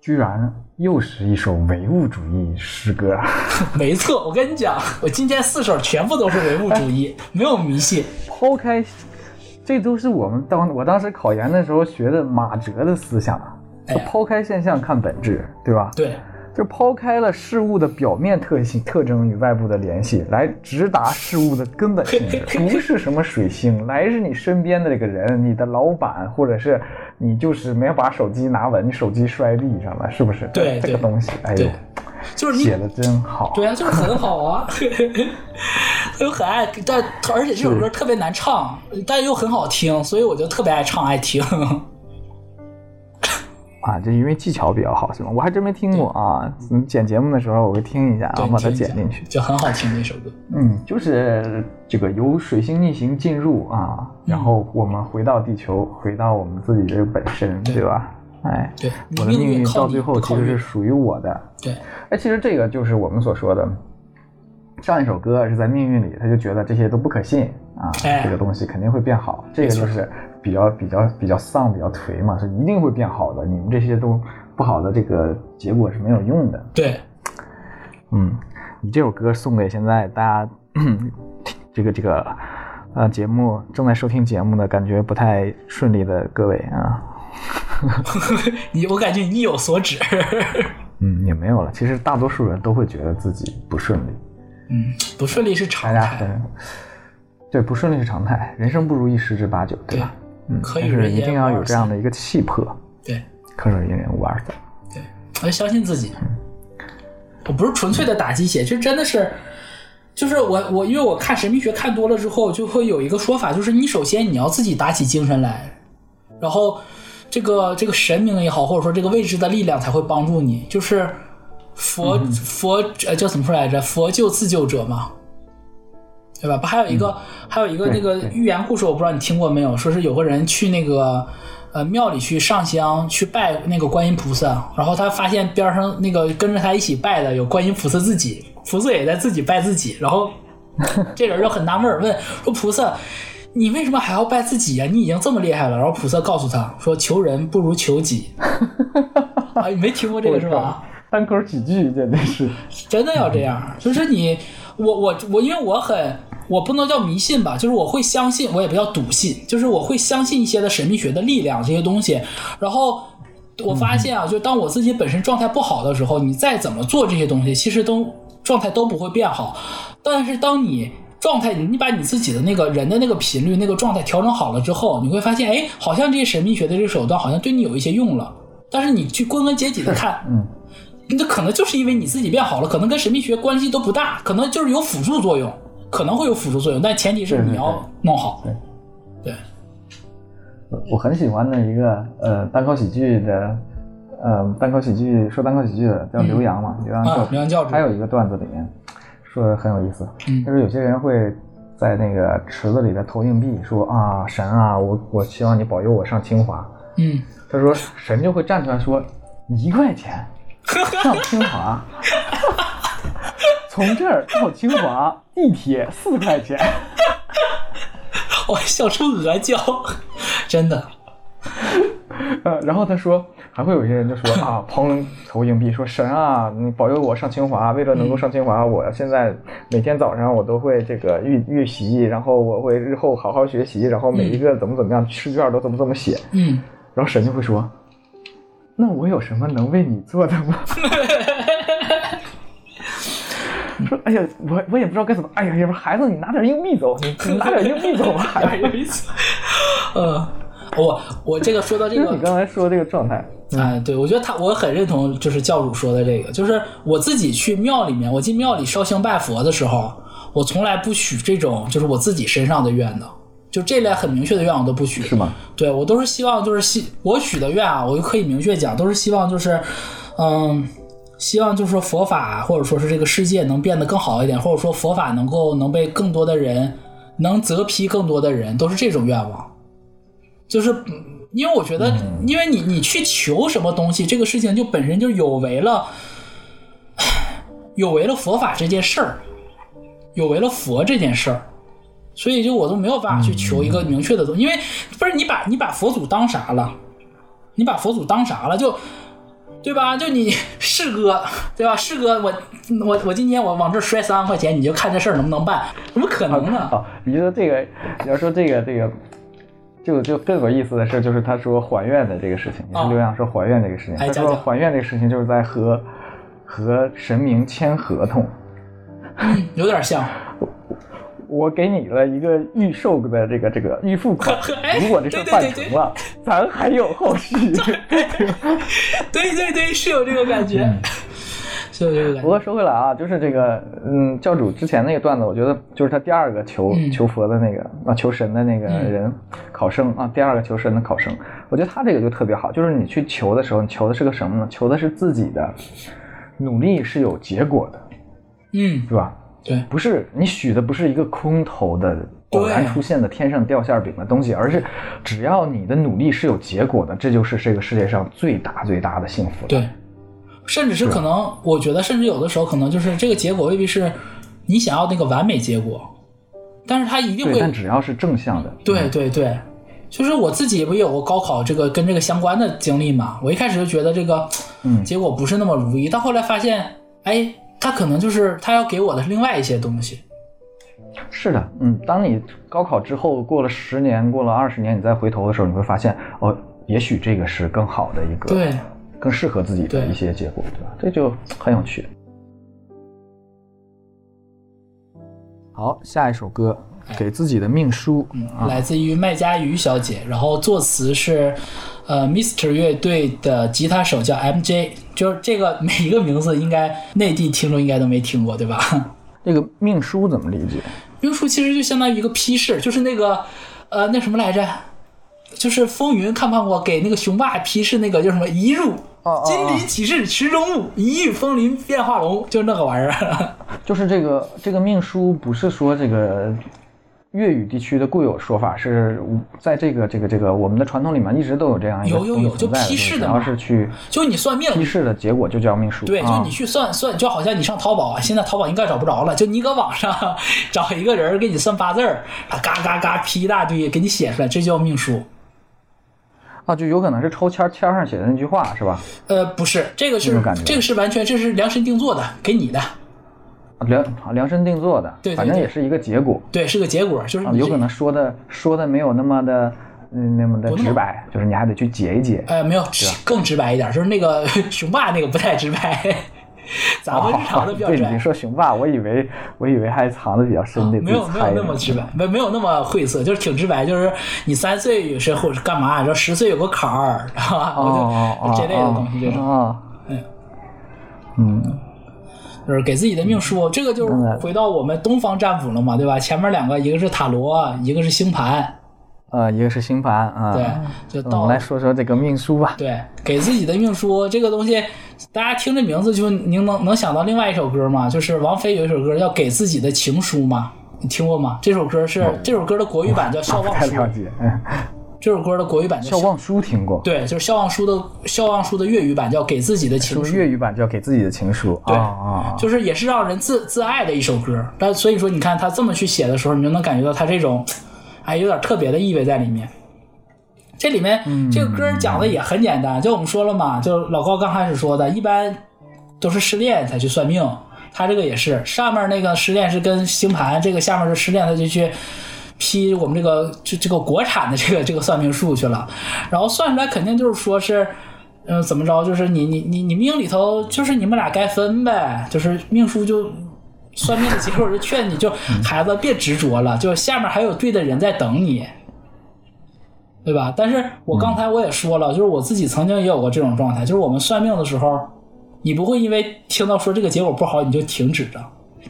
居然又是一首唯物主义诗歌。没错，我跟你讲，我今天四首全部都是唯物主义，没有迷信。抛开，这都是我们当我当时考研的时候学的马哲的思想啊。抛开现象看本质，对吧？对。就抛开了事物的表面特性、特征与外部的联系，来直达事物的根本性质。不是什么水星，来是你身边的这个人，你的老板，或者是你就是没有把手机拿稳，你手机摔地上了，是不是？对，这个东西，哎呦，就是写的真好。对啊，就是很好啊，又很爱，但而且这首歌特别难唱，但又很好听，所以我就特别爱唱爱听。啊，就因为技巧比较好，是吗？我还真没听过啊。嗯，剪节目的时候我会听一下，然后把它剪进去，就很好听那首歌。嗯，就是这个由水星逆行进入啊，然后我们回到地球，回到我们自己这个本身，对吧？哎，对，我的命运到最后其实是属于我的。对，哎，其实这个就是我们所说的，上一首歌是在命运里，他就觉得这些都不可信啊，这个东西肯定会变好，这个就是。比较比较比较丧，比较颓嘛，是一定会变好的。你们这些都不好的，这个结果是没有用的。对，嗯，你这首歌送给现在大家这个这个呃节目正在收听节目的感觉不太顺利的各位啊。你我感觉你意有所指。嗯，也没有了。其实大多数人都会觉得自己不顺利，嗯，不顺利是常态。家对不顺利是常态，人生不如意十之八九，对吧？嗯，可以是人一定要有这样的一个气魄，对可忍言无二三。对，我要相信自己。我不是纯粹的打鸡血，就真的是，就是我我因为我看神秘学看多了之后，就会有一个说法，就是你首先你要自己打起精神来，然后这个这个神明也好，或者说这个未知的力量才会帮助你。就是佛、佛呃叫怎么说来着？佛救自救者嘛，对吧？不还有一个、还有一个那个寓言故事，我不知道你听过没有？说是有个人去那个呃庙里去上香去拜那个观音菩萨，然后他发现边上那个跟着他一起拜的有观音菩萨自己，菩萨也在自己拜自己，然后 这人就很纳闷儿，问说菩萨。你为什么还要拜自己呀、你已经这么厉害了。然后菩萨告诉他说：“求人不如求己。”啊，你没听过这个是吧？单口喜剧真的是，真的要这样，就是你，我我我，因为我很，我不能叫迷信吧，就是我会相信，我也不叫笃信，就是我会相信一些的神秘学的力量这些东西。然后我发现啊，就当我自己本身状态不好的时候，你再怎么做这些东西，其实都状态都不会变好。但是当你状态，你把你自己的那个人的那个频率、那个状态调整好了之后，你会发现，哎，好像这些神秘学的这个手段好像对你有一些用了。但是你去归根结底的看，嗯，那可能就是因为你自己变好了，可能跟神秘学关系都不大，可能就是有辅助作用，可能会有辅助作用，但前提是你要弄好。对对，我很喜欢的一个呃单口喜剧的，呃单口喜剧说单口喜剧的叫刘洋嘛，刘洋教啊，刘洋教主他有一个段子里面说的很有意思，嗯就是有些人会在那个池子里边投硬币，说啊神啊，我我希望你保佑我上清华。嗯，他说神就会站出来说一块钱上清华，从这儿到清华地铁四块钱。我笑出鹅叫，真的。呃，然后他说，还会有一些人就说啊，砰投硬币，说神啊，你保佑我上清华。为了能够上清华，我现在每天早上我都会这个预预习，然后我会日后好好学习，然后每一个怎么怎么样试卷都怎么怎么写。嗯，然后神就会说，那我有什么能为你做的吗？说，哎呀，我我也不知道该怎么，哎呀，要不孩子，你拿点硬币走，你你拿点硬币走吧，孩子。呃，我我这个说到这个就是你，刚才说这个状态，哎，对，我觉得他我很认同，就是教主说的这个，就是我自己去庙里面，我进庙里烧香拜佛的时候，我从来不许这种就是我自己身上的愿的，就这类很明确的愿望都不许。是吗？对我都是希望就是希我许的愿啊，我就可以明确讲，都是希望就是，嗯，希望就是说佛法或者说是这个世界能变得更好一点，或者说佛法能够能被更多的人能泽批更多的人，都是这种愿望。就是嗯因为我觉得，因为你你去求什么东西，这个事情就本身就有违了，有违了佛法这件事儿，有违了佛这件事儿。所以就我都没有办法去求一个明确的东西，因为不是你把你把佛祖当啥了？你把佛祖当啥了？就对吧？就你 是哥对吧？是哥，我我我今天我往这摔三万块钱，你就看这事儿能不能办？怎么可能呢？哦，你说这个，你要说这个这个，就就更有意思的事，就是他说还愿的这个事情，也哦是刘洋说还愿这个事情。他说还愿这个事情就是在和和神明签合同，有点像，我给你了一个预售的这个这个预付款 哎，如果这事儿办成了，咱还有后续。对对对，是有这个感觉，是有这个感觉。不过说回来啊，就是这个，嗯，教主之前那个段子，我觉得就是他第二个求、嗯求佛的那个啊，求神的那个嗯人、考生啊，第二个求神的考生，我觉得他这个就特别好，就是你去求的时候，你求的是个什么呢？求的是自己的努力是有结果的，嗯，是吧？对，不是你许的不是一个空头的偶然出现的天上掉馅饼的东西，而是只要你的努力是有结果的，这就是这个世界上最大最大的幸福了。对，甚至是可能，我觉得甚至有的时候可能就是这个结果未必是你想要那个完美结果，但是它一定，会但只要是正向的，对对对，就是我自己不也有过高考这个跟这个相关的经历嘛？我一开始就觉得这个，嗯。结果不是那么如意，到后来发现，哎，他可能就是他要给我的是另外一些东西。是的，嗯，当你高考之后过了十年，过了二十年，你再回头的时候，你会发现，哦，也许这个是更好的一个，对，更适合自己的一些结果，对吧？这就很有趣。好，下一首歌《给自己的命书》啊，来自于麦家瑜小姐，然后作词是呃 Mr 乐队的吉他手叫 MJ，就是这个每一个名字应该内地听众应该都没听过，对吧？这个命书怎么理解？命书其实就相当于一个批示，就是那个呃那什么来着，就是风云看没看过给那个雄霸批示那个叫什么一入金鳞岂是池中物，一遇风林变化龙，就是那个玩意儿。就是这个这个命书不是说这个粤语地区的固有说法，是在这个这个这个我们的传统里面一直都有这样一个有有有就批示的然后嘛是去就你算命，批示的结果就叫命书。对，就啊你去算算，就好像你上淘宝啊，现在淘宝应该找不着了，就你搁网上找一个人给你算八字儿，他嘎嘎嘎批一大堆给你写出来，这叫命书。啊，就有可能是抽签签上写的那句话是吧？呃，不是，这个是这个是完全这是量身定做的，给你的，量量身定做的，对对对反正也是一个结果对，是个结果，就是有可能说的说的没有那么的嗯那么的直白，就是你还得去解一解。呃没有更直白一点，就是那个雄霸那个不太直白，咱们日常的比较哦对，直白你。说雄霸，我以为我以为还藏的比较深的，没有没有那么直白，没没有那么晦涩，就是挺直白，就是你三岁有时候是干嘛，然后十岁有个坎儿，然后哦我哦这类的东西，这种。嗯，就是给自己的命书，这个就是回到我们东方占卜了嘛，对吧？前面两个，一个是塔罗，一个是星盘，呃，一个是星盘啊，对，就我到们来说说这个命书吧。对给自己的命书这个东西，大家听这名字就您能能想到另外一首歌吗？就是王菲有一首歌叫《给自己的情书》嘛，你听过吗？这首歌是这首歌的国语版叫《笑忘书》，太嗯，这首歌的国语版叫笑忘书听过，对，就是《笑忘书》的《笑忘书》的粤语版叫《给自己的情书》。粤语版叫给自己的情书？对啊就是也是让人自自爱的一首歌。但所以说，你看他这么去写的时候，你就能感觉到他这种，哎，有点特别的意味在里面。这里面、这个歌讲的也很简单，就我们说了嘛，就老高刚开始说的，一般都是失恋才去算命，他这个也是，上面那个失恋是跟星盘，这个下面是失恋，他就去。批我们这个这这个国产的这个这个算命术去了，然后算出来肯定就是说是，嗯、怎么着？就是你你你你命里头就是你们俩该分呗，就是命书就算命的结果就劝你就孩子别执着了，就下面还有对的人在等你，对吧？但是我刚才我也说了，就是我自己曾经也有过这种状态，就是我们算命的时候，你不会因为听到说这个结果不好你就停止着，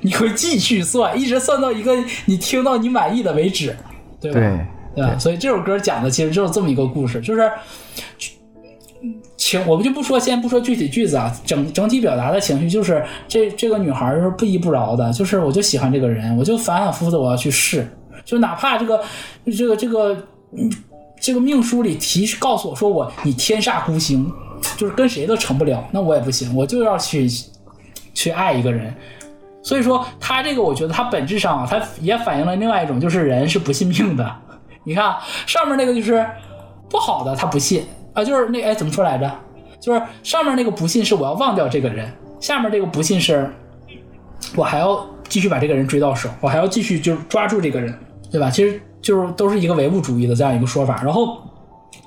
你会继续算，一直算到一个你听到你满意的为止，对吧？对，对吧？所以这首歌讲的其实就是这么一个故事，就是情，我们就不说，先不说具体句子啊，整整体表达的情绪就是这这个女孩儿是不依不饶的，就是我就喜欢这个人，我就反反复复的我要去试，就哪怕这个这个这个嗯这个命书里提示告诉我说我你天煞孤星，就是跟谁都成不了，那我也不行，我就要去去爱一个人。所以说，他这个我觉得他本质上啊，他也反映了另外一种，就是人是不信命的。你看上面那个就是不好的，他不信啊，就是那哎怎么说来着？就是上面那个不信是我要忘掉这个人，下面这个不信是我还要继续把这个人追到手，我还要继续就是抓住这个人，对吧？其实就是都是一个唯物主义的这样一个说法。然后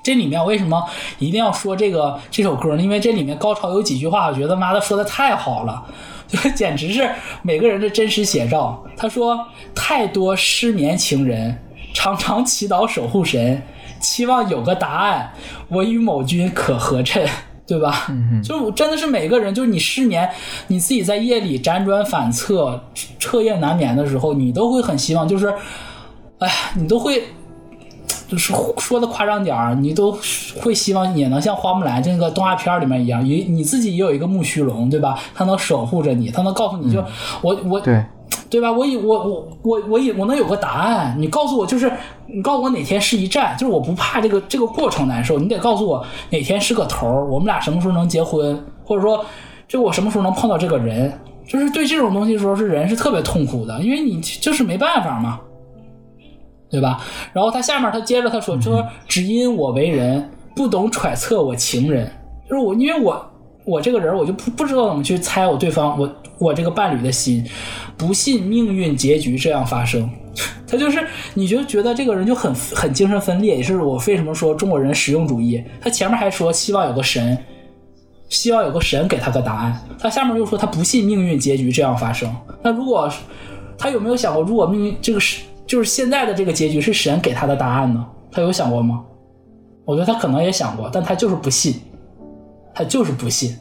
这里面为什么一定要说这个这首歌呢？因为这里面高潮有几句话，我觉得妈的说的太好了。就简直是每个人的真实写照。他说：“太多失眠情人，常常祈祷守护神，期望有个答案，我与某君可合衬。”对吧？嗯、就真的是每个人，就是你失眠，你自己在夜里辗转反侧、彻夜难眠的时候，你都会很希望，就是，哎，你都会就是说的夸张点儿，你都会希望也能像花木兰这个动画片里面一样，也你自己也有一个木须龙，对吧？他能守护着你，他能告诉你就、我我对，对吧？我以我我我我以我能有个答案，你告诉我就是你告诉我哪天是一战，就是我不怕这个这个过程难受，你得告诉我哪天是个头儿，我们俩什么时候能结婚，或者说就我什么时候能碰到这个人，就是对这种东西的时候是人是特别痛苦的，因为你就是没办法嘛。对吧？然后他下面他接着他说说只因我为人不懂揣测我情人，就是我因为我我这个人我就不不知道怎么去猜我对方我我这个伴侣的心，不信命运结局这样发生。他就是你就觉得这个人就很很精神分裂，也是我为什么说中国人实用主义。他前面还说希望有个神，希望有个神给他个答案，他下面又说他不信命运结局这样发生。那如果他有没有想过，如果命运这个是就是现在的这个结局是神给他的答案呢？他有想过吗？我觉得他可能也想过，但他就是不信，他就是不信。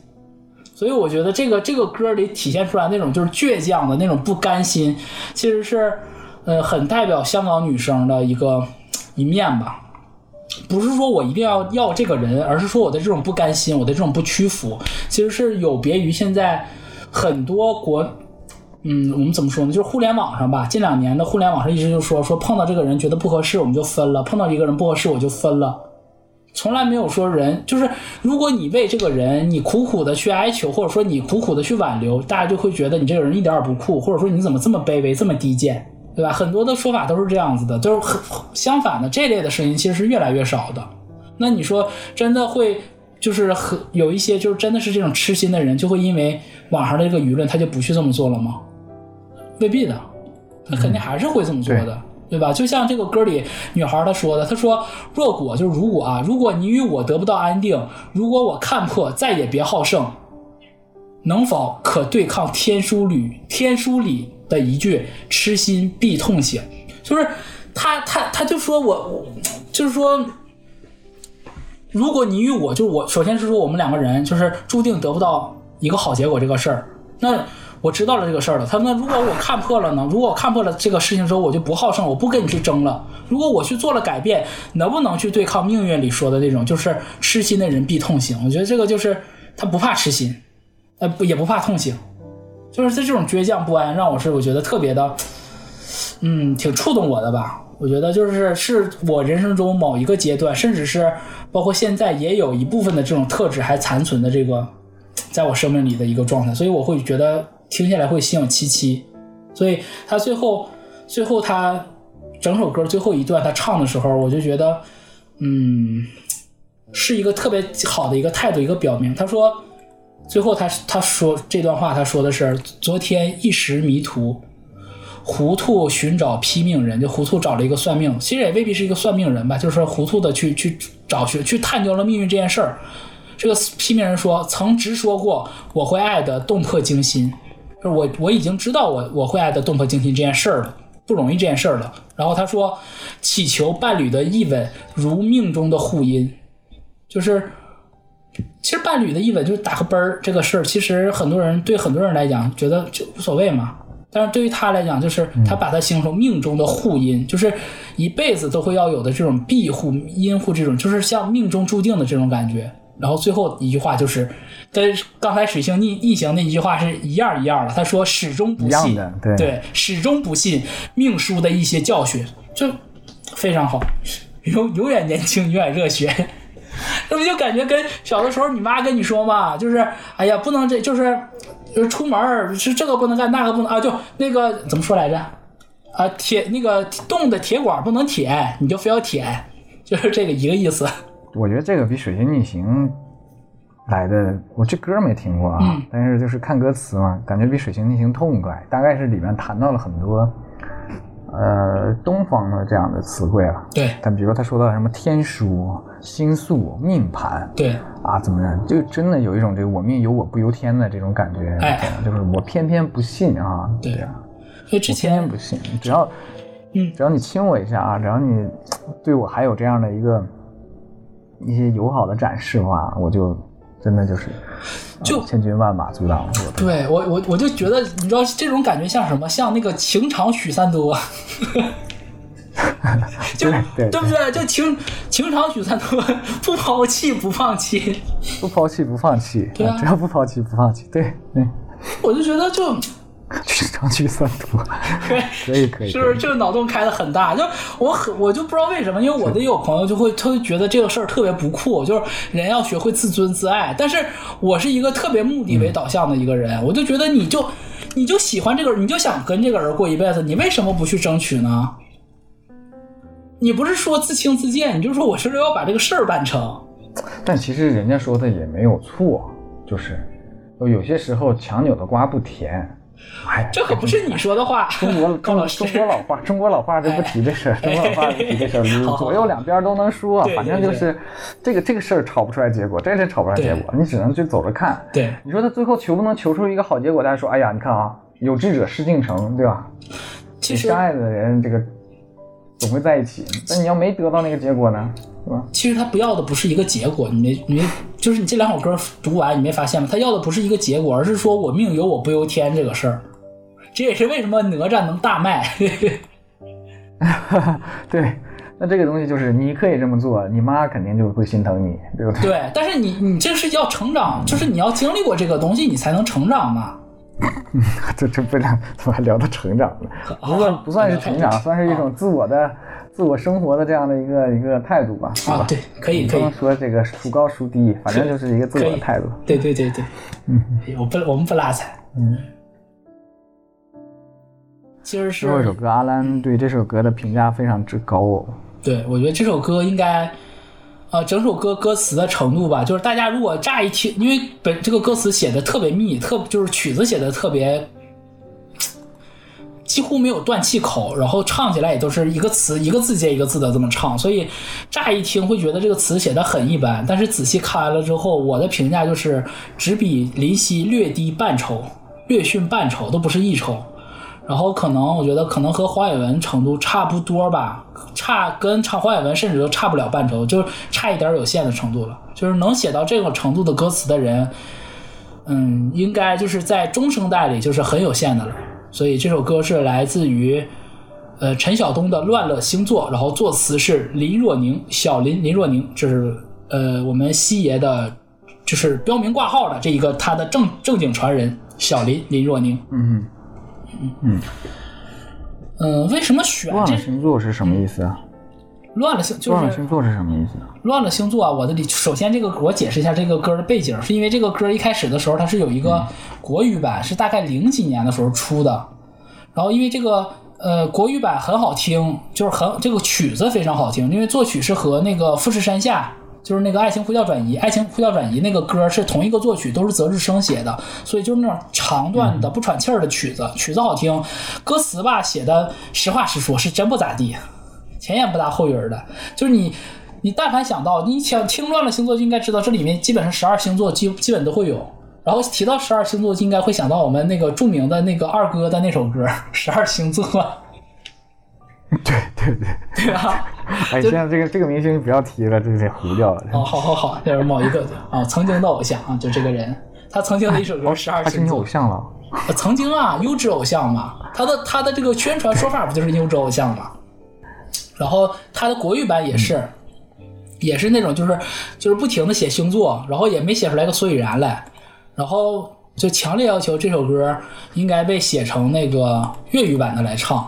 所以我觉得这个这个歌里体现出来那种就是倔强的那种不甘心，其实是呃很代表香港女生的一个一面吧。不是说我一定要要这个人，而是说我的这种不甘心，我的这种不屈服，其实是有别于现在很多国，嗯，我们怎么说呢？就是互联网上吧，近两年的互联网上一直就说说碰到这个人觉得不合适，我们就分了；碰到一个人不合适，我就分了。从来没有说人就是，如果你为这个人你苦苦的去哀求，或者说你苦苦的去挽留，大家就会觉得你这个人一点也不酷，或者说你怎么这么卑微，这么低贱，对吧？很多的说法都是这样子的，就是很相反的，这类的声音其实是越来越少的。那你说真的会就是很有一些就是真的是这种痴心的人，就会因为网上的这个舆论，他就不去这么做了吗？未必的，他肯定还是会这么做的。对吧？就像这个歌里女孩她说的，她说：“若果就是如果啊，如果你与我得不到安定，如果我看破，再也别好胜，能否可对抗天书里天书里的一句‘痴心必痛醒’？就是他他他就说我我就是说，如果你与我就是我，首先是说我们两个人就是注定得不到一个好结果这个事儿，那。”我知道了这个事儿了。他：“那如果我看破了呢？如果我看破了这个事情之后，我就不好胜，我不跟你去争了。如果我去做了改变，能不能去对抗命运里说的那种，就是痴心的人必痛醒？我觉得这个就是他不怕痴心，呃，不也不怕痛醒，就是他这种倔强不安，让我是我觉得特别的，嗯，挺触动我的吧。我觉得就是是我人生中某一个阶段，甚至是包括现在也有一部分的这种特质还残存的这个，在我生命里的一个状态，所以我会觉得。”听下来会心有戚戚，所以他最后，最后他整首歌最后一段他唱的时候，我就觉得，嗯，是一个特别好的一个态度，一个表明。他说，最后他他说这段话，他说的是昨天一时迷途，糊涂寻找批命人，就糊涂找了一个算命，其实也未必是一个算命人吧，就是糊涂的去去找去去探究了命运这件事儿。这个批命人说，曾直说过我会爱的动魄惊心。就是我我已经知道我我会爱的动魄惊心这件事儿了，不容易这件事儿了。然后他说，祈求伴侣的一吻如命中的护音，就是其实伴侣的一吻就是打个啵儿这个事儿，其实很多人对很多人来讲觉得就无所谓嘛。但是对于他来讲，就是他把它形容命中的护音，就是一辈子都会要有的这种庇护、荫护这种，就是像命中注定的这种感觉。然后最后一句话就是。跟刚才水星逆逆行那一句话是一样一样的。他说始终不信，对，始终不信命书的一些教训，就非常好，永永远年轻，永远热血。这不就感觉跟小的时候你妈跟你说嘛，就是哎呀，不能这就是就是出门是这个不能干，那个不能啊，就那个怎么说来着？啊，铁那个冻的铁管不能舔，你就非要舔，就是这个一个意思。我觉得这个比水星逆行。来的，我这歌没听过啊，但是就是看歌词嘛，感觉比《水星逆行》痛快。大概是里面谈到了很多，呃，东方的这样的词汇了。对。但比如他说到什么天书、星宿、命盘，对，啊，怎么样，就真的有一种这个我命由我不由天的这种感觉。哎，就是我偏偏不信啊。对啊。所以之前不信，只要，嗯，只要你亲我一下啊，只要你对我还有这样的一个一些友好的展示的话，我就。真的就是，就千军万马阻挡我。对我，我我就觉得，你知道这种感觉像什么？像那个情场许三多，就对不对？就情情场许三多，不抛弃不放弃，不抛弃不放弃，对啊，只要不抛弃不放弃，对对。我就觉得就。情场许三多，可以可以，是不是这个脑洞开的很大？就我很我就不知道为什么，因为我的有朋友就会他会觉得这个事儿特别不酷，就是人要学会自尊自爱。但是我是一个特别目的为导向的一个人，我就觉得你就你就喜欢这个，你就想跟这个人过一辈子，你为什么不去争取呢？你不是说自轻自贱，你就说我是要把这个事儿办成。但其实人家说的也没有错，就是有些时候强扭的瓜不甜。哎，这可不是你说的话，中国中 高老师中国老话，中国老话就不提这事儿，中国老话不提这事儿，左右两边都能说反正就是这个这个事儿吵不出来结果，这个事儿吵不出来结果，你只能去走着看。对，你说他最后求不能求出一个好结果？大家说，哎呀，你看啊，有志者事竟成，对吧？其实相爱的人这个总会在一起，但你要没得到那个结果呢，其实他不要的不是一个结果，你没你没就是你这两首歌读完，你没发现吗？他要的不是一个结果，而是说我命由我不由天这个事儿。这也是为什么哪吒能大卖。对，那这个东西就是你可以这么做，你妈肯定就会心疼你，对不对？对，但是你你这是要成长，就是你要经历过这个东西，你才能成长嘛。这这不聊怎么还聊到成长了？不算不算是成长，算是一种自我的、自我生活的这样的一个一个态度吧，啊对，可以可以不能，说这个孰高孰低，反正就是一个自我的态度。对对对对，嗯，我不我们不拉踩，嗯。其实最后一首歌，阿兰对这首歌的评价非常之高哦。对，我觉得这首歌应该，呃，整首歌歌词的程度吧，就是大家如果乍一听，因为本这个歌词写的特别密，特就是曲子写的特别，几乎没有断气口，然后唱起来也都是一个词一个字接一个字的这么唱，所以乍一听会觉得这个词写的很一般，但是仔细看完了之后，我的评价就是只比林夕略低半筹，略逊半筹，都不是一筹。然后可能我觉得可能和黄伟文程度差不多吧，差跟唱黄伟文甚至都差不了半筹，就差一点有限的程度了。就是能写到这个程度的歌词的人，嗯，应该就是在中生代里就是很有限的了。所以这首歌是来自于呃陈晓东的《乱了星座》，然后作词是林若宁，小林林若宁，这是呃我们西爷的，就是标明挂号的这一个他的正正经传人小林林若宁。嗯嗯嗯，为什么选乱这了星座是什么意思啊？乱了星？就是乱了星座是什么意思？乱了星座啊！我的理，首先这个我解释一下这个歌的背景，是因为这个歌一开始的时候它是有一个国语版，是大概零几年的时候出的，然后因为这个呃国语版很好听，就是很这个曲子非常好听，因为作曲是和那个富士山下。就是那个《爱情呼叫转移》，《爱情呼叫转移》那个歌是同一个作曲，都是泽日生写的，所以就是那种长段的不喘气儿的曲子，曲子好听，歌词吧写的实话实说，是真不咋地，前言不搭后语儿的，就是你，你但凡想到，你想听乱了星座就应该知道，这里面基本上十二星座基基本都会有。然后提到十二星座，就应该会想到我们那个著名的那个二哥的那首歌《十二星座 》，对对对，对吧？哎，现在这个这个明星不要提了，这个得糊掉了。哦，好好好，这是某一个啊，曾经的偶像啊，就这个人，他曾经的一首歌《十二星座他是你偶》，像了。呃曾经啊，优质偶像嘛，他的他的这个宣传说法不就是优质偶像嘛？然后他的国语版也是，也是那种就是就是不停的写星座，然后也没写出来个所以然来，然后就强烈要求这首歌应该被写成那个粤语版的来唱。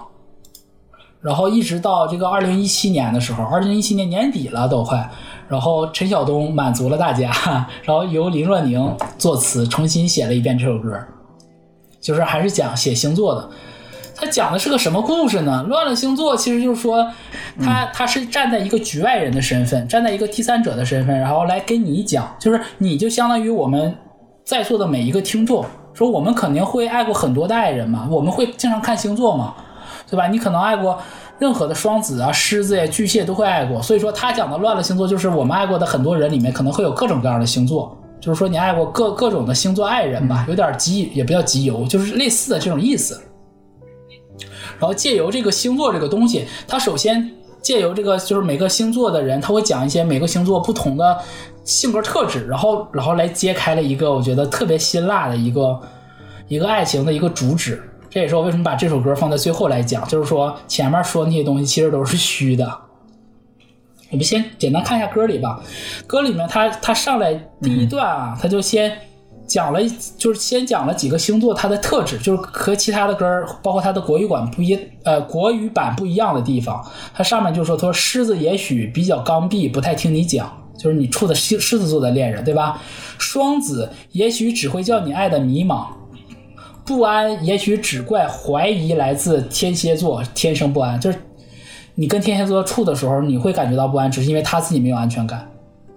然后一直到这个二零一七年的时候，二零一七年年底了都快，然后陈晓东满足了大家，然后由林若宁作词重新写了一遍这首歌，就是还是讲写星座的。他讲的是个什么故事呢？乱了星座其实就是说，他他是站在一个局外人的身份，站在一个第三者的身份，然后来跟你讲，就是你就相当于我们在座的每一个听众，说我们肯定会爱过很多的爱人嘛，我们会经常看星座嘛，对吧？你可能爱过任何的双子啊、狮子呀、巨蟹都会爱过，所以说他讲的乱了星座，就是我们爱过的很多人里面可能会有各种各样的星座，就是说你爱过各各种的星座爱人吧，有点集也不叫集邮，就是类似的这种意思。然后借由这个星座这个东西，它首先借由这个就是每个星座的人，他会讲一些每个星座不同的性格特质，然后然后来揭开了一个我觉得特别辛辣的一个一个爱情的一个主旨。这也是我为什么把这首歌放在最后来讲，就是说前面说那些东西其实都是虚的。我们先简单看一下歌里吧，歌里面他他上来第一段啊，他就先讲了，就是先讲了几个星座它的特质，就是和其他的歌儿，包括它的国语版不一，呃，国语版不一样的地方。它上面就说，他说狮子也许比较刚愎，不太听你讲，就是你处的狮狮子座的恋人，对吧？双子也许只会叫你爱的迷茫。不安也许只怪怀疑来自天蝎座，天生不安，就是你跟天蝎座处的时候，你会感觉到不安，只是因为他自己没有安全感。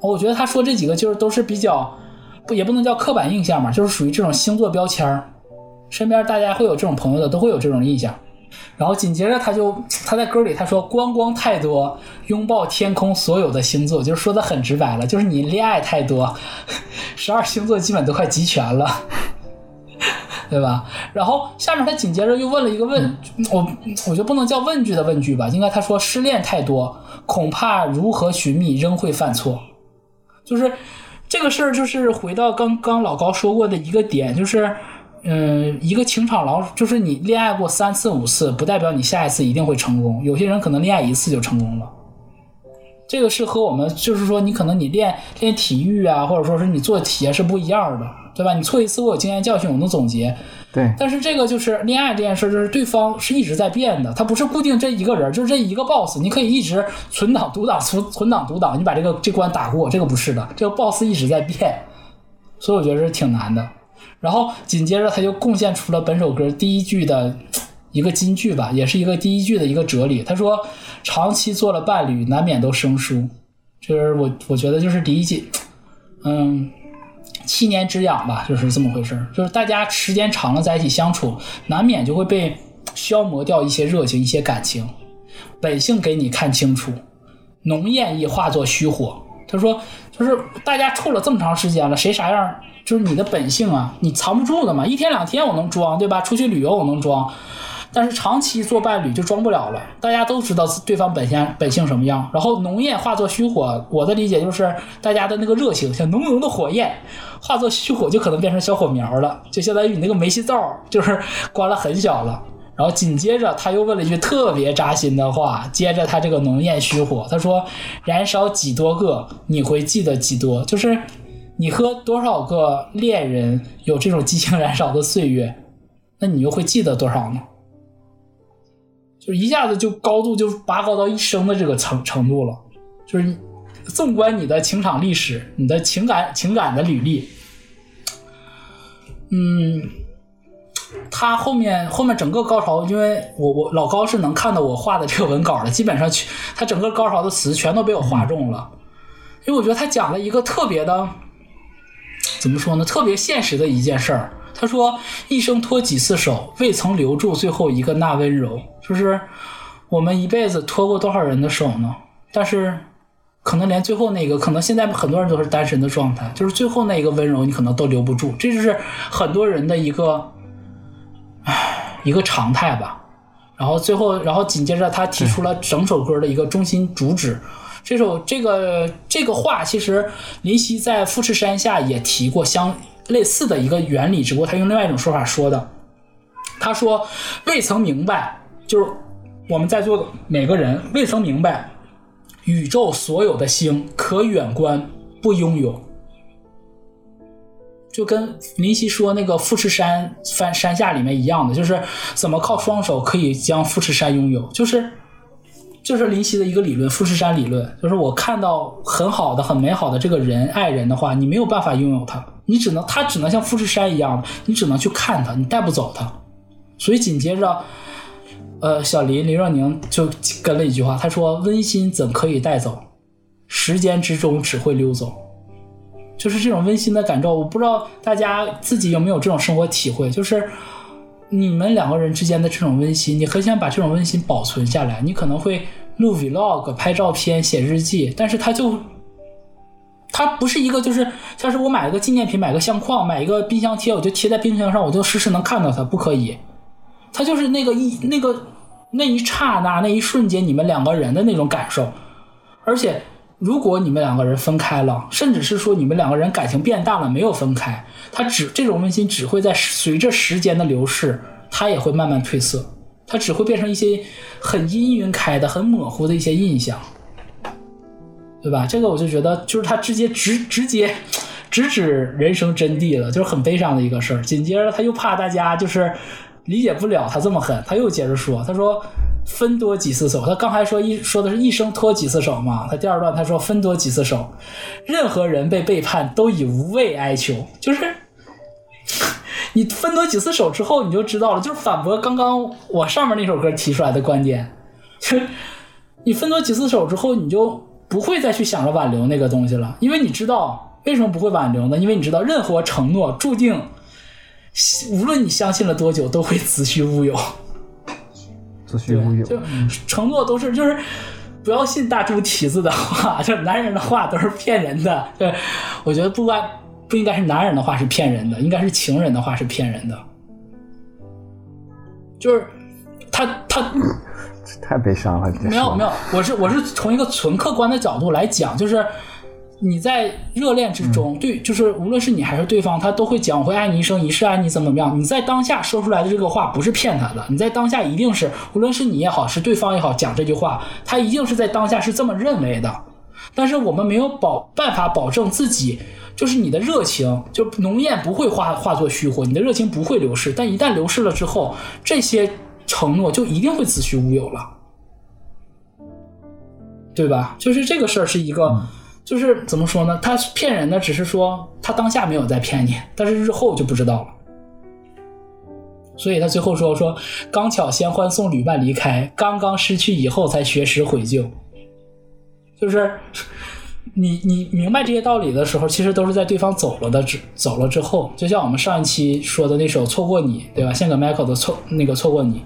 我觉得他说这几个就是都是比较不也不能叫刻板印象嘛，就是属于这种星座标签儿，身边大家会有这种朋友的，都会有这种印象。然后紧接着他就他在歌里他说光光太多，拥抱天空所有的星座，就是说的很直白了，就是你恋爱太多，十二星座基本都快集全了。对吧？然后下面他紧接着又问了一个问，我我就不能叫问句的问句吧，应该他说失恋太多，恐怕如何寻觅仍会犯错，就是这个事儿，就是回到刚刚老高说过的一个点，就是嗯，一个情场老，就是你恋爱过三次五次，不代表你下一次一定会成功，有些人可能恋爱一次就成功了。这个是和我们就是说，你可能你练练体育啊，或者说是你做题啊是不一样的。对吧？你错一次，我有经验教训，我能总结。对，但是这个就是恋爱这件事，就是对方是一直在变的，他不是固定这一个人，就是这一个 boss，你可以一直存档读档存存档读档，你把这个这关打过，这个不是的，这个 boss 一直在变，所以我觉得是挺难的。然后紧接着他就贡献出了本首歌第一句的一个金句吧，也是一个第一句的一个哲理。他说：“长期做了伴侣，难免都生疏。”就是我我觉得就是第一句，嗯。七年之痒吧，就是这么回事就是大家时间长了在一起相处，难免就会被消磨掉一些热情、一些感情。本性给你看清楚，浓艳亦化作虚火。他说，就是大家处了这么长时间了，谁啥样，就是你的本性啊，你藏不住的嘛。一天两天我能装，对吧？出去旅游我能装。但是长期做伴侣就装不了了，大家都知道对方本性本性什么样。然后浓艳化作虚火，我的理解就是大家的那个热情像浓浓的火焰，化作虚火就可能变成小火苗了，就相当于你那个煤气灶就是关了很小了。然后紧接着他又问了一句特别扎心的话，接着他这个浓艳虚火，他说：“燃烧几多个，你会记得几多？就是你和多少个恋人有这种激情燃烧的岁月，那你又会记得多少呢？”就一下子就高度就拔高到一生的这个程程度了，就是纵观你的情场历史，你的情感情感的履历，嗯，他后面后面整个高潮，因为我我老高是能看到我画的这个文稿的，基本上去他整个高潮的词全都被我划中了，因为我觉得他讲了一个特别的，怎么说呢，特别现实的一件事儿。他说：“一生托几次手，未曾留住最后一个那温柔。就是我们一辈子托过多少人的手呢？但是可能连最后那个，可能现在很多人都是单身的状态，就是最后那一个温柔，你可能都留不住。这就是很多人的一个，唉，一个常态吧。然后最后，然后紧接着他提出了整首歌的一个中心主旨。这首这个这个话，其实林夕在《富士山下》也提过相。”类似的一个原理，只不过他用另外一种说法说的。他说：“未曾明白，就是我们在座的每个人未曾明白，宇宙所有的星可远观不拥有。”就跟林夕说那个富士山翻山下里面一样的，就是怎么靠双手可以将富士山拥有，就是就是林夕的一个理论——富士山理论。就是我看到很好的、很美好的这个人爱人的话，你没有办法拥有他。你只能，他只能像富士山一样，你只能去看他，你带不走他。所以紧接着，呃，小林林若宁就跟了一句话，他说：“温馨怎可以带走？时间之中只会溜走。”就是这种温馨的感受，我不知道大家自己有没有这种生活体会，就是你们两个人之间的这种温馨，你很想把这种温馨保存下来，你可能会录 vlog、拍照片、写日记，但是他就。它不是一个，就是像是我买一个纪念品，买个相框，买一个冰箱贴，我就贴在冰箱上，我就时时能看到它，不可以。它就是那个一那个那一刹那那一瞬间，你们两个人的那种感受。而且，如果你们两个人分开了，甚至是说你们两个人感情变淡了，没有分开，他只这种温馨只会在随着时间的流逝，它也会慢慢褪色，它只会变成一些很阴云开的、很模糊的一些印象。对吧？这个我就觉得，就是他直接直直接直指人生真谛了，就是很悲伤的一个事儿。紧接着他又怕大家就是理解不了他这么狠，他又接着说：“他说分多几次手。他刚才说一说的是一生托几次手嘛？他第二段他说分多几次手，任何人被背叛都以无畏哀求。就是 你分多几次手之后，你就知道了，就是反驳刚刚我上面那首歌提出来的观点。就你分多几次手之后，你就。不会再去想着挽留那个东西了，因为你知道为什么不会挽留呢？因为你知道任何承诺注定无论你相信了多久，都会子虚乌有。子虚乌有，就承诺都是就是不要信大猪蹄子的话，就男人的话都是骗人的。对，我觉得不该不应该是男人的话是骗人的，应该是情人的话是骗人的。就是他他太悲伤了。没有没有，我是我是从一个纯客观的角度来讲，就是你在热恋之中，对，就是无论是你还是对方，他都会讲我会爱你一生一世，爱你怎么怎么样。你在当下说出来的这个话不是骗他的，你在当下一定是，无论是你也好，是对方也好，讲这句话，他一定是在当下是这么认为的。但是我们没有保办法保证自己，就是你的热情，就浓艳不会化化作虚火，你的热情不会流逝。但一旦流逝了之后，这些承诺就一定会子虚乌有了，对吧？就是这个事儿是一个，就是怎么说呢？他骗人的只是说他当下没有在骗你，但是日后就不知道了。所以他最后说说，刚巧先欢送旅伴离开，刚刚失去以后才学识悔疚。就是你你明白这些道理的时候，其实都是在对方走了的之走了之后，就像我们上一期说的那首《错过你》，对吧？献给 Michael 的错那个错过你，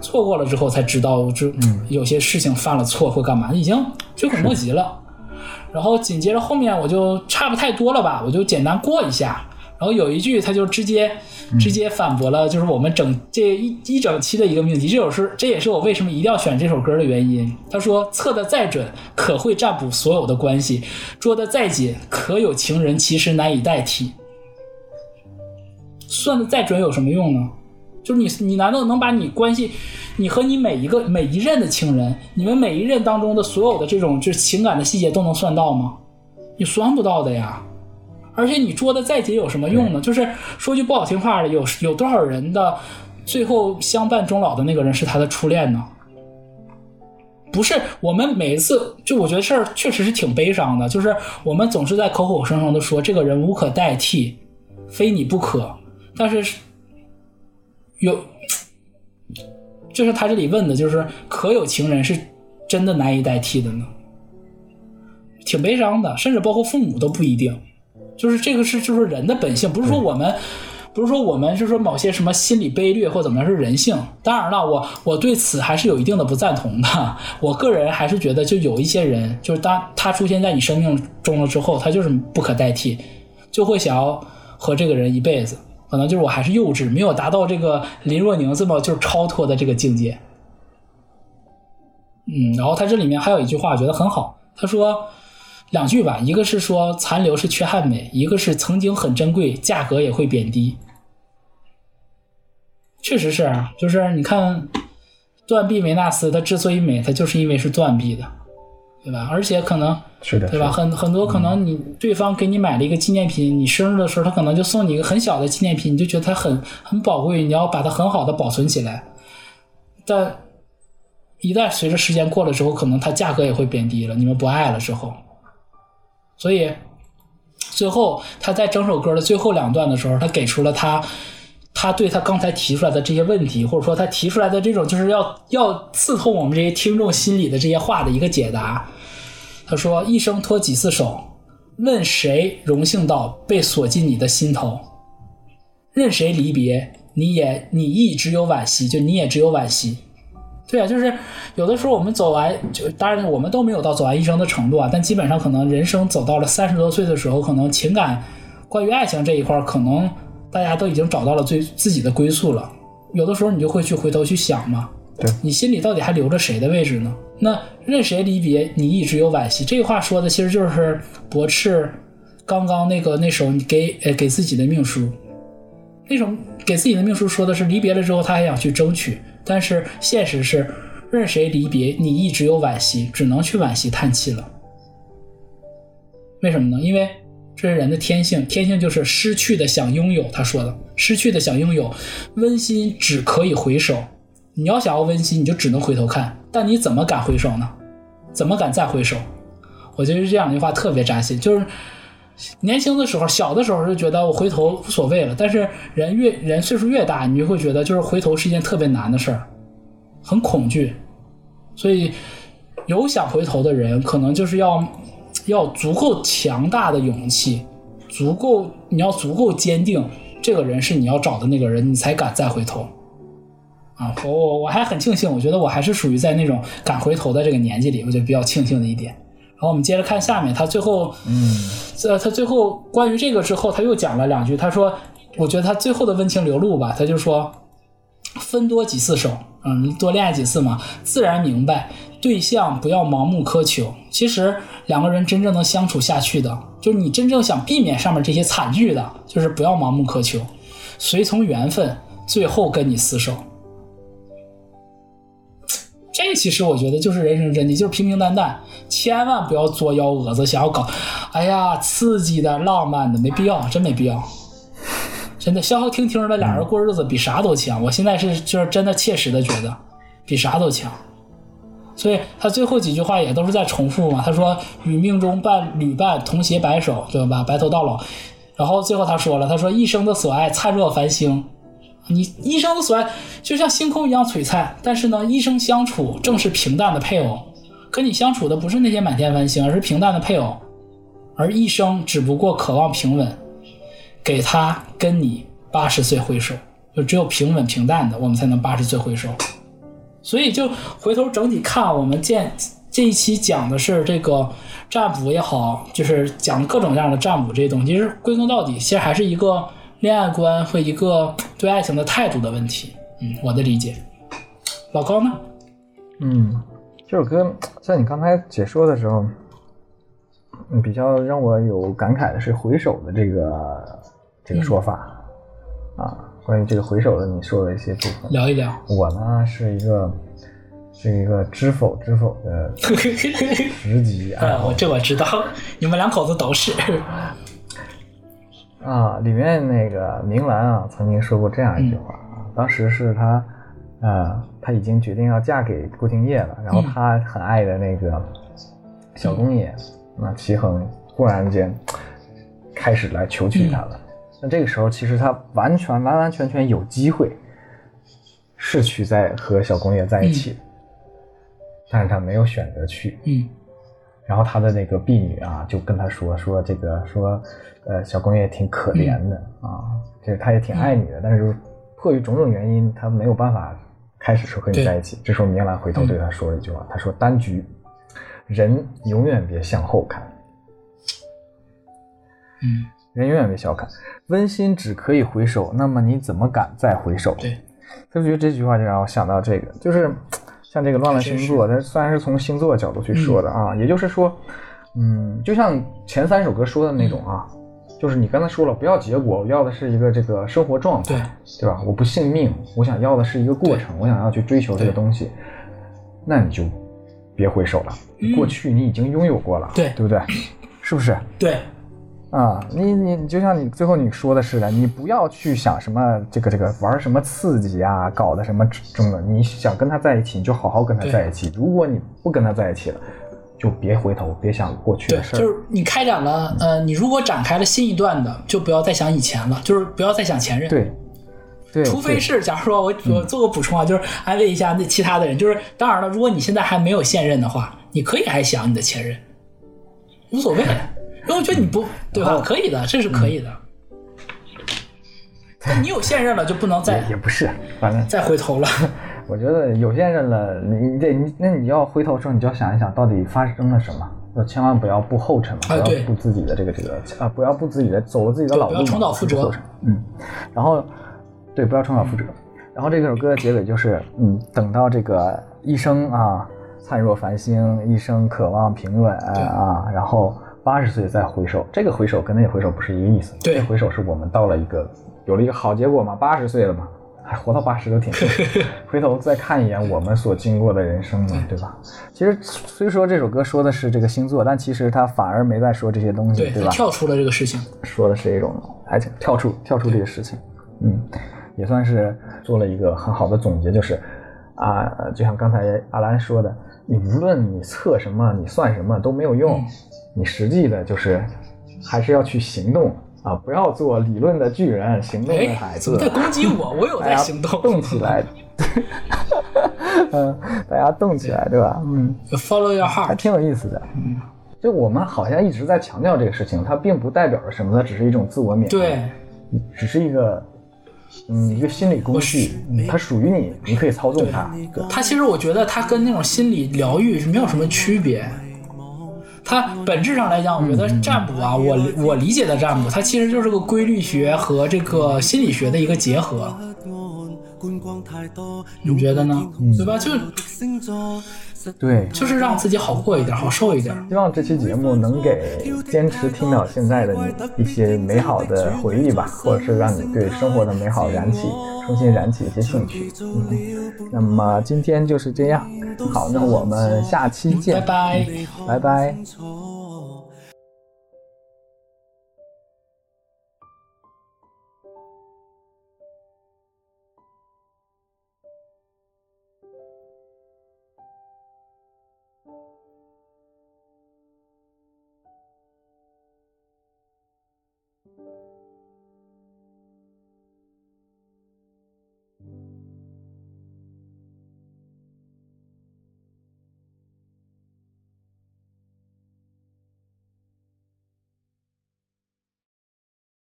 错过了之后才知道，就有些事情犯了错或干嘛，已经追悔莫及了。然后紧接着后面我就差不太多了吧，我就简单过一下。然后有一句，他就直接直接反驳了，就是我们整这一一整期的一个命题。这首诗，这也是我为什么一定要选这首歌的原因。他说：“测的再准，可会占卜所有的关系；捉的再紧，可有情人其实难以代替。算的再准有什么用呢？就是你，你难道能把你关系，你和你每一个每一任的情人，你们每一任当中的所有的这种就是情感的细节都能算到吗？你算不到的呀。”而且你捉的再紧有什么用呢？就是说句不好听话的，有有多少人的最后相伴终老的那个人是他的初恋呢？不是，我们每一次就我觉得事儿确实是挺悲伤的，就是我们总是在口口声声的说这个人无可代替，非你不可，但是有，就是他这里问的就是可有情人是真的难以代替的呢？挺悲伤的，甚至包括父母都不一定。就是这个是就是人的本性，不是说我们，不是说我们是说某些什么心理卑劣或怎么样是人性。当然了，我我对此还是有一定的不赞同的。我个人还是觉得，就有一些人，就是当他出现在你生命中了之后，他就是不可代替，就会想要和这个人一辈子。可能就是我还是幼稚，没有达到这个林若宁这么就是超脱的这个境界。嗯，然后他这里面还有一句话，我觉得很好，他说。两句吧，一个是说残留是缺憾美，一个是曾经很珍贵，价格也会贬低。确实是啊，就是你看断臂维纳斯，它之所以美，它就是因为是断臂的，对吧？而且可能是的，对吧？很很多可能你对方给你买了一个纪念品，你生日的时候他可能就送你一个很小的纪念品，你就觉得它很很宝贵，你要把它很好的保存起来。但一旦随着时间过了之后，可能它价格也会变低了，你们不爱了之后。所以，最后他在整首歌的最后两段的时候，他给出了他，他对他刚才提出来的这些问题，或者说他提出来的这种就是要要刺痛我们这些听众心里的这些话的一个解答。他说：“一生托几次手，问谁荣幸到被锁进你的心头？任谁离别，你也你亦只有惋惜，就你也只有惋惜。”对啊，就是有的时候我们走完，就当然我们都没有到走完一生的程度啊，但基本上可能人生走到了三十多岁的时候，可能情感关于爱情这一块，可能大家都已经找到了最自己的归宿了。有的时候你就会去回头去想嘛，对你心里到底还留着谁的位置呢？那任谁离别，你一直有惋惜。这话说的其实就是驳斥刚刚那个那首你给呃给自己的命书，那首给自己的命书说的是离别了之后，他还想去争取。但是现实是，任谁离别，你一直有惋惜，只能去惋惜叹气了。为什么呢？因为这是人的天性，天性就是失去的想拥有。他说的，失去的想拥有，温馨只可以回首。你要想要温馨，你就只能回头看。但你怎么敢回首呢？怎么敢再回首？我觉得这两句话特别扎心。就是年轻的时候，小的时候就觉得我回头无所谓了。但是人越人岁数越大，你就会觉得就是回头是一件特别难的事儿，很恐惧。所以有想回头的人，可能就是要要足够强大的勇气，足够你要足够坚定，这个人是你要找的那个人，你才敢再回头。啊，我我我还很庆幸，我觉得我还是属于在那种敢回头的这个年纪里，我觉得比较庆幸的一点。然后我们接着看下面，他最后，嗯，呃，他最后关于这个之后，他又讲了两句，他说，我觉得他最后的温情流露吧，他就说，分多几次手，嗯，多恋爱几次嘛，自然明白对象不要盲目苛求。其实两个人真正能相处下去的，就是你真正想避免上面这些惨剧的，就是不要盲目苛求，随从缘分，最后跟你厮守。这其实我觉得就是人生真谛，就是平平淡淡，千万不要作幺蛾子，想要搞，哎呀，刺激的、浪漫的，没必要，真没必要。真的消消停停的俩人过日子比啥都强，我现在是就是真的切实的觉得比啥都强。所以他最后几句话也都是在重复嘛，他说与命中伴侣伴同携白首，对吧？白头到老。然后最后他说了，他说一生的所爱灿若繁星。你一生的所爱就像星空一样璀璨，但是呢，一生相处正是平淡的配偶，跟你相处的不是那些满天繁星，而是平淡的配偶，而一生只不过渴望平稳，给他跟你八十岁回首，就只有平稳平淡的，我们才能八十岁回首。所以就回头整体看，我们见这一期讲的是这个占卜也好，就是讲各种各样的占卜这些东西，其实归根到底，其实还是一个。恋爱观和一个 对爱情的态度的问题，嗯，我的理解。老高呢？嗯，这首歌在你刚才解说的时候，嗯，比较让我有感慨的是“回首”的这个这个说法啊。关于这个“回首”的，你说的一些部分，聊一聊。我呢是一个是一个知否知否的 十级啊，我这我知道，你们两口子都是。啊，里面那个明兰啊，曾经说过这样一句话啊，当时是她，呃，她已经决定要嫁给顾廷烨了，然后她很爱的那个小公爷，那齐衡忽然间开始来求娶她了。那这个时候，其实她完全完完全全有机会是去在和小公爷在一起，但是她没有选择去。嗯。然后他的那个婢女啊，就跟他说说这个说，呃，小公爷挺可怜的啊，就是他也挺爱你的，但是迫于种种原因，他没有办法开始说和你在一起。这时候明兰回头对他说了一句话，他说：“单局，人永远别向后看，嗯，人永远别小看，温馨只可以回首，那么你怎么敢再回首？”对，他就觉得这句话就让我想到这个，就是。像这个乱了星座，它虽然是从星座角度去说的啊，也就是说，嗯，就像前三首歌说的那种啊，就是你刚才说了，不要结果，我要的是一个这个生活状态，对吧？我不信命，我想要的是一个过程，我想要去追求这个东西，那你就别回首了，过去你已经拥有过了，对，对不对？是不是？对。啊，你你你就像你最后你说的似的，你不要去想什么这个这个玩什么刺激啊，搞的什么中的，你想跟他在一起，你就好好跟他在一起。如果你不跟他在一起了，就别回头，别想过去的事儿。就是你开展了，呃，你如果展开了新一段的，就不要再想以前了，就是不要再想前任。对，对。除非是，假如说我我做个补充啊，就是安慰一下那其他的人，就是当然了，如果你现在还没有现任的话，你可以还想你的前任，无所谓。因为我觉得你不对吧？可以的，这是可以的。但你有现任了，就不能再也不是，反正再回头了。我觉得有现任了，你得你那你要回头的时候，你就要想一想，到底发生了什么？要千万不要步后尘嘛，不要步自己的这个这个啊，不要步自己的走了自己的老路，不要重蹈覆辙。嗯，然后对，不要重蹈覆辙。然后这首歌的结尾就是，嗯，等到这个一生啊灿若繁星，一生渴望平稳啊，然后。八十岁再回首，这个回首跟那个回首不是一个意思。对，回首是我们到了一个有了一个好结果嘛，八十岁了嘛，还活到八十都挺幸福。回头再看一眼我们所经过的人生嘛，对吧？其实虽说这首歌说的是这个星座，但其实他反而没在说这些东西，对吧？跳出了这个事情，说的是一种爱情，跳出跳出这个事情，嗯，也算是做了一个很好的总结，就是啊，就像刚才阿兰说的，你无论你测什么，你算什么都没有用。你实际的就是，还是要去行动啊！不要做理论的巨人，行动的孩子。在攻击我，我有 在行动，动起来。嗯，大家动起来，对吧？嗯，Follow your heart，还挺有意思的。嗯，就我们好像一直在强调这个事情，它并不代表着什么，它只是一种自我勉励。对，只是一个，嗯，一个心理工具，嗯它属于你，你可以操纵它。对它其实我觉得它跟那种心理疗愈是没有什么区别。它本质上来讲，我觉得占卜啊，我我理解的占卜，它其实就是个规律学和这个心理学的一个结合。你觉得呢？对吧？就对，就是让自己好过一点，好受一点。希望这期节目能给坚持听到现在的你一些美好的回忆吧，或者是让你对生活的美好燃起，重新燃起一些兴趣。嗯，那么今天就是这样，好，那我们下期见，拜拜。拜拜。错